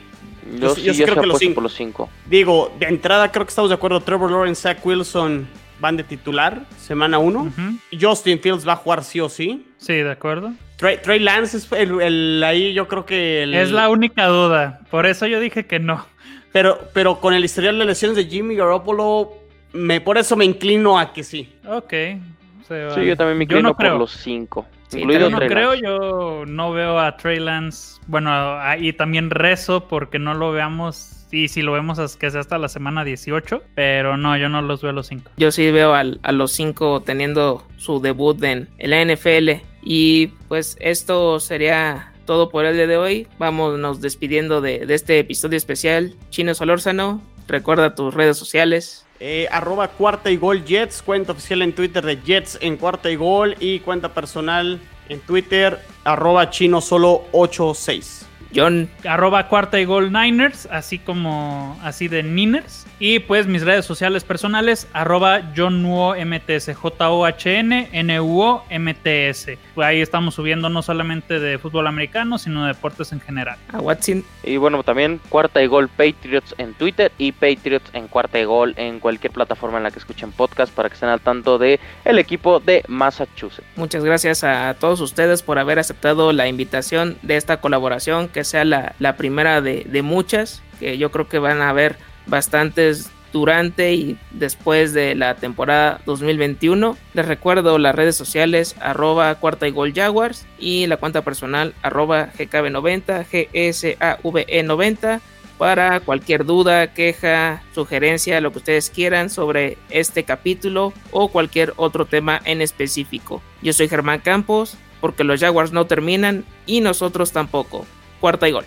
Yo, sí, creo que los cinco. los cinco. Digo, de entrada creo que estamos de acuerdo. Trevor Lawrence, Zach Wilson van de titular, semana uno. Justin Fields va a jugar sí o sí. Sí, de acuerdo. Trey, Lance es el, ahí yo creo que... Es la única duda. Por eso yo dije que no. Pero, pero con el historial de lesiones de Jimmy Garoppolo, me, por eso me inclino a que sí. Ok. Sí, yo también me inclino por los cinco. Sí, no creo, yo no veo a Trey Lance, bueno, y también rezo porque no lo veamos, y si lo vemos es que sea hasta la semana 18, pero no, yo no los veo a los 5. Yo sí veo a los 5 teniendo su debut en, la NFL, y pues esto sería todo por el día de hoy. Vámonos despidiendo de, de este episodio especial. Chino Solórzano, recuerda tus redes sociales. Eh, arroba cuarta y gol Jets, cuenta oficial en Twitter de Jets en cuarta y gol y cuenta personal en Twitter arroba chino solo 86. John. Arroba cuarta y gol Niners, así como así de Niners. Y pues mis redes sociales personales, arroba John MTS, J-O-H-N, N-U-O M-T-S. Pues ahí estamos subiendo no solamente de fútbol americano, sino de deportes en general. A Watson. Y bueno, también cuarta y gol Patriots en Twitter y Patriots en cuarta y gol en cualquier plataforma en la que escuchen podcast para que estén al tanto de el equipo de Massachusetts. Muchas gracias a todos ustedes por haber aceptado la invitación de esta colaboración, que sea la, primera de, de muchas, que yo creo que van a haber bastantes durante y después de la temporada 2021. Les recuerdo las redes sociales arroba cuarta y gol jaguars y la cuenta personal arroba gkb90 gsave90 para cualquier duda, queja, sugerencia, lo que ustedes quieran sobre este capítulo o cualquier otro tema en específico. Yo soy Germán Campos porque los Jaguars no terminan y nosotros tampoco. Cuarta y gol.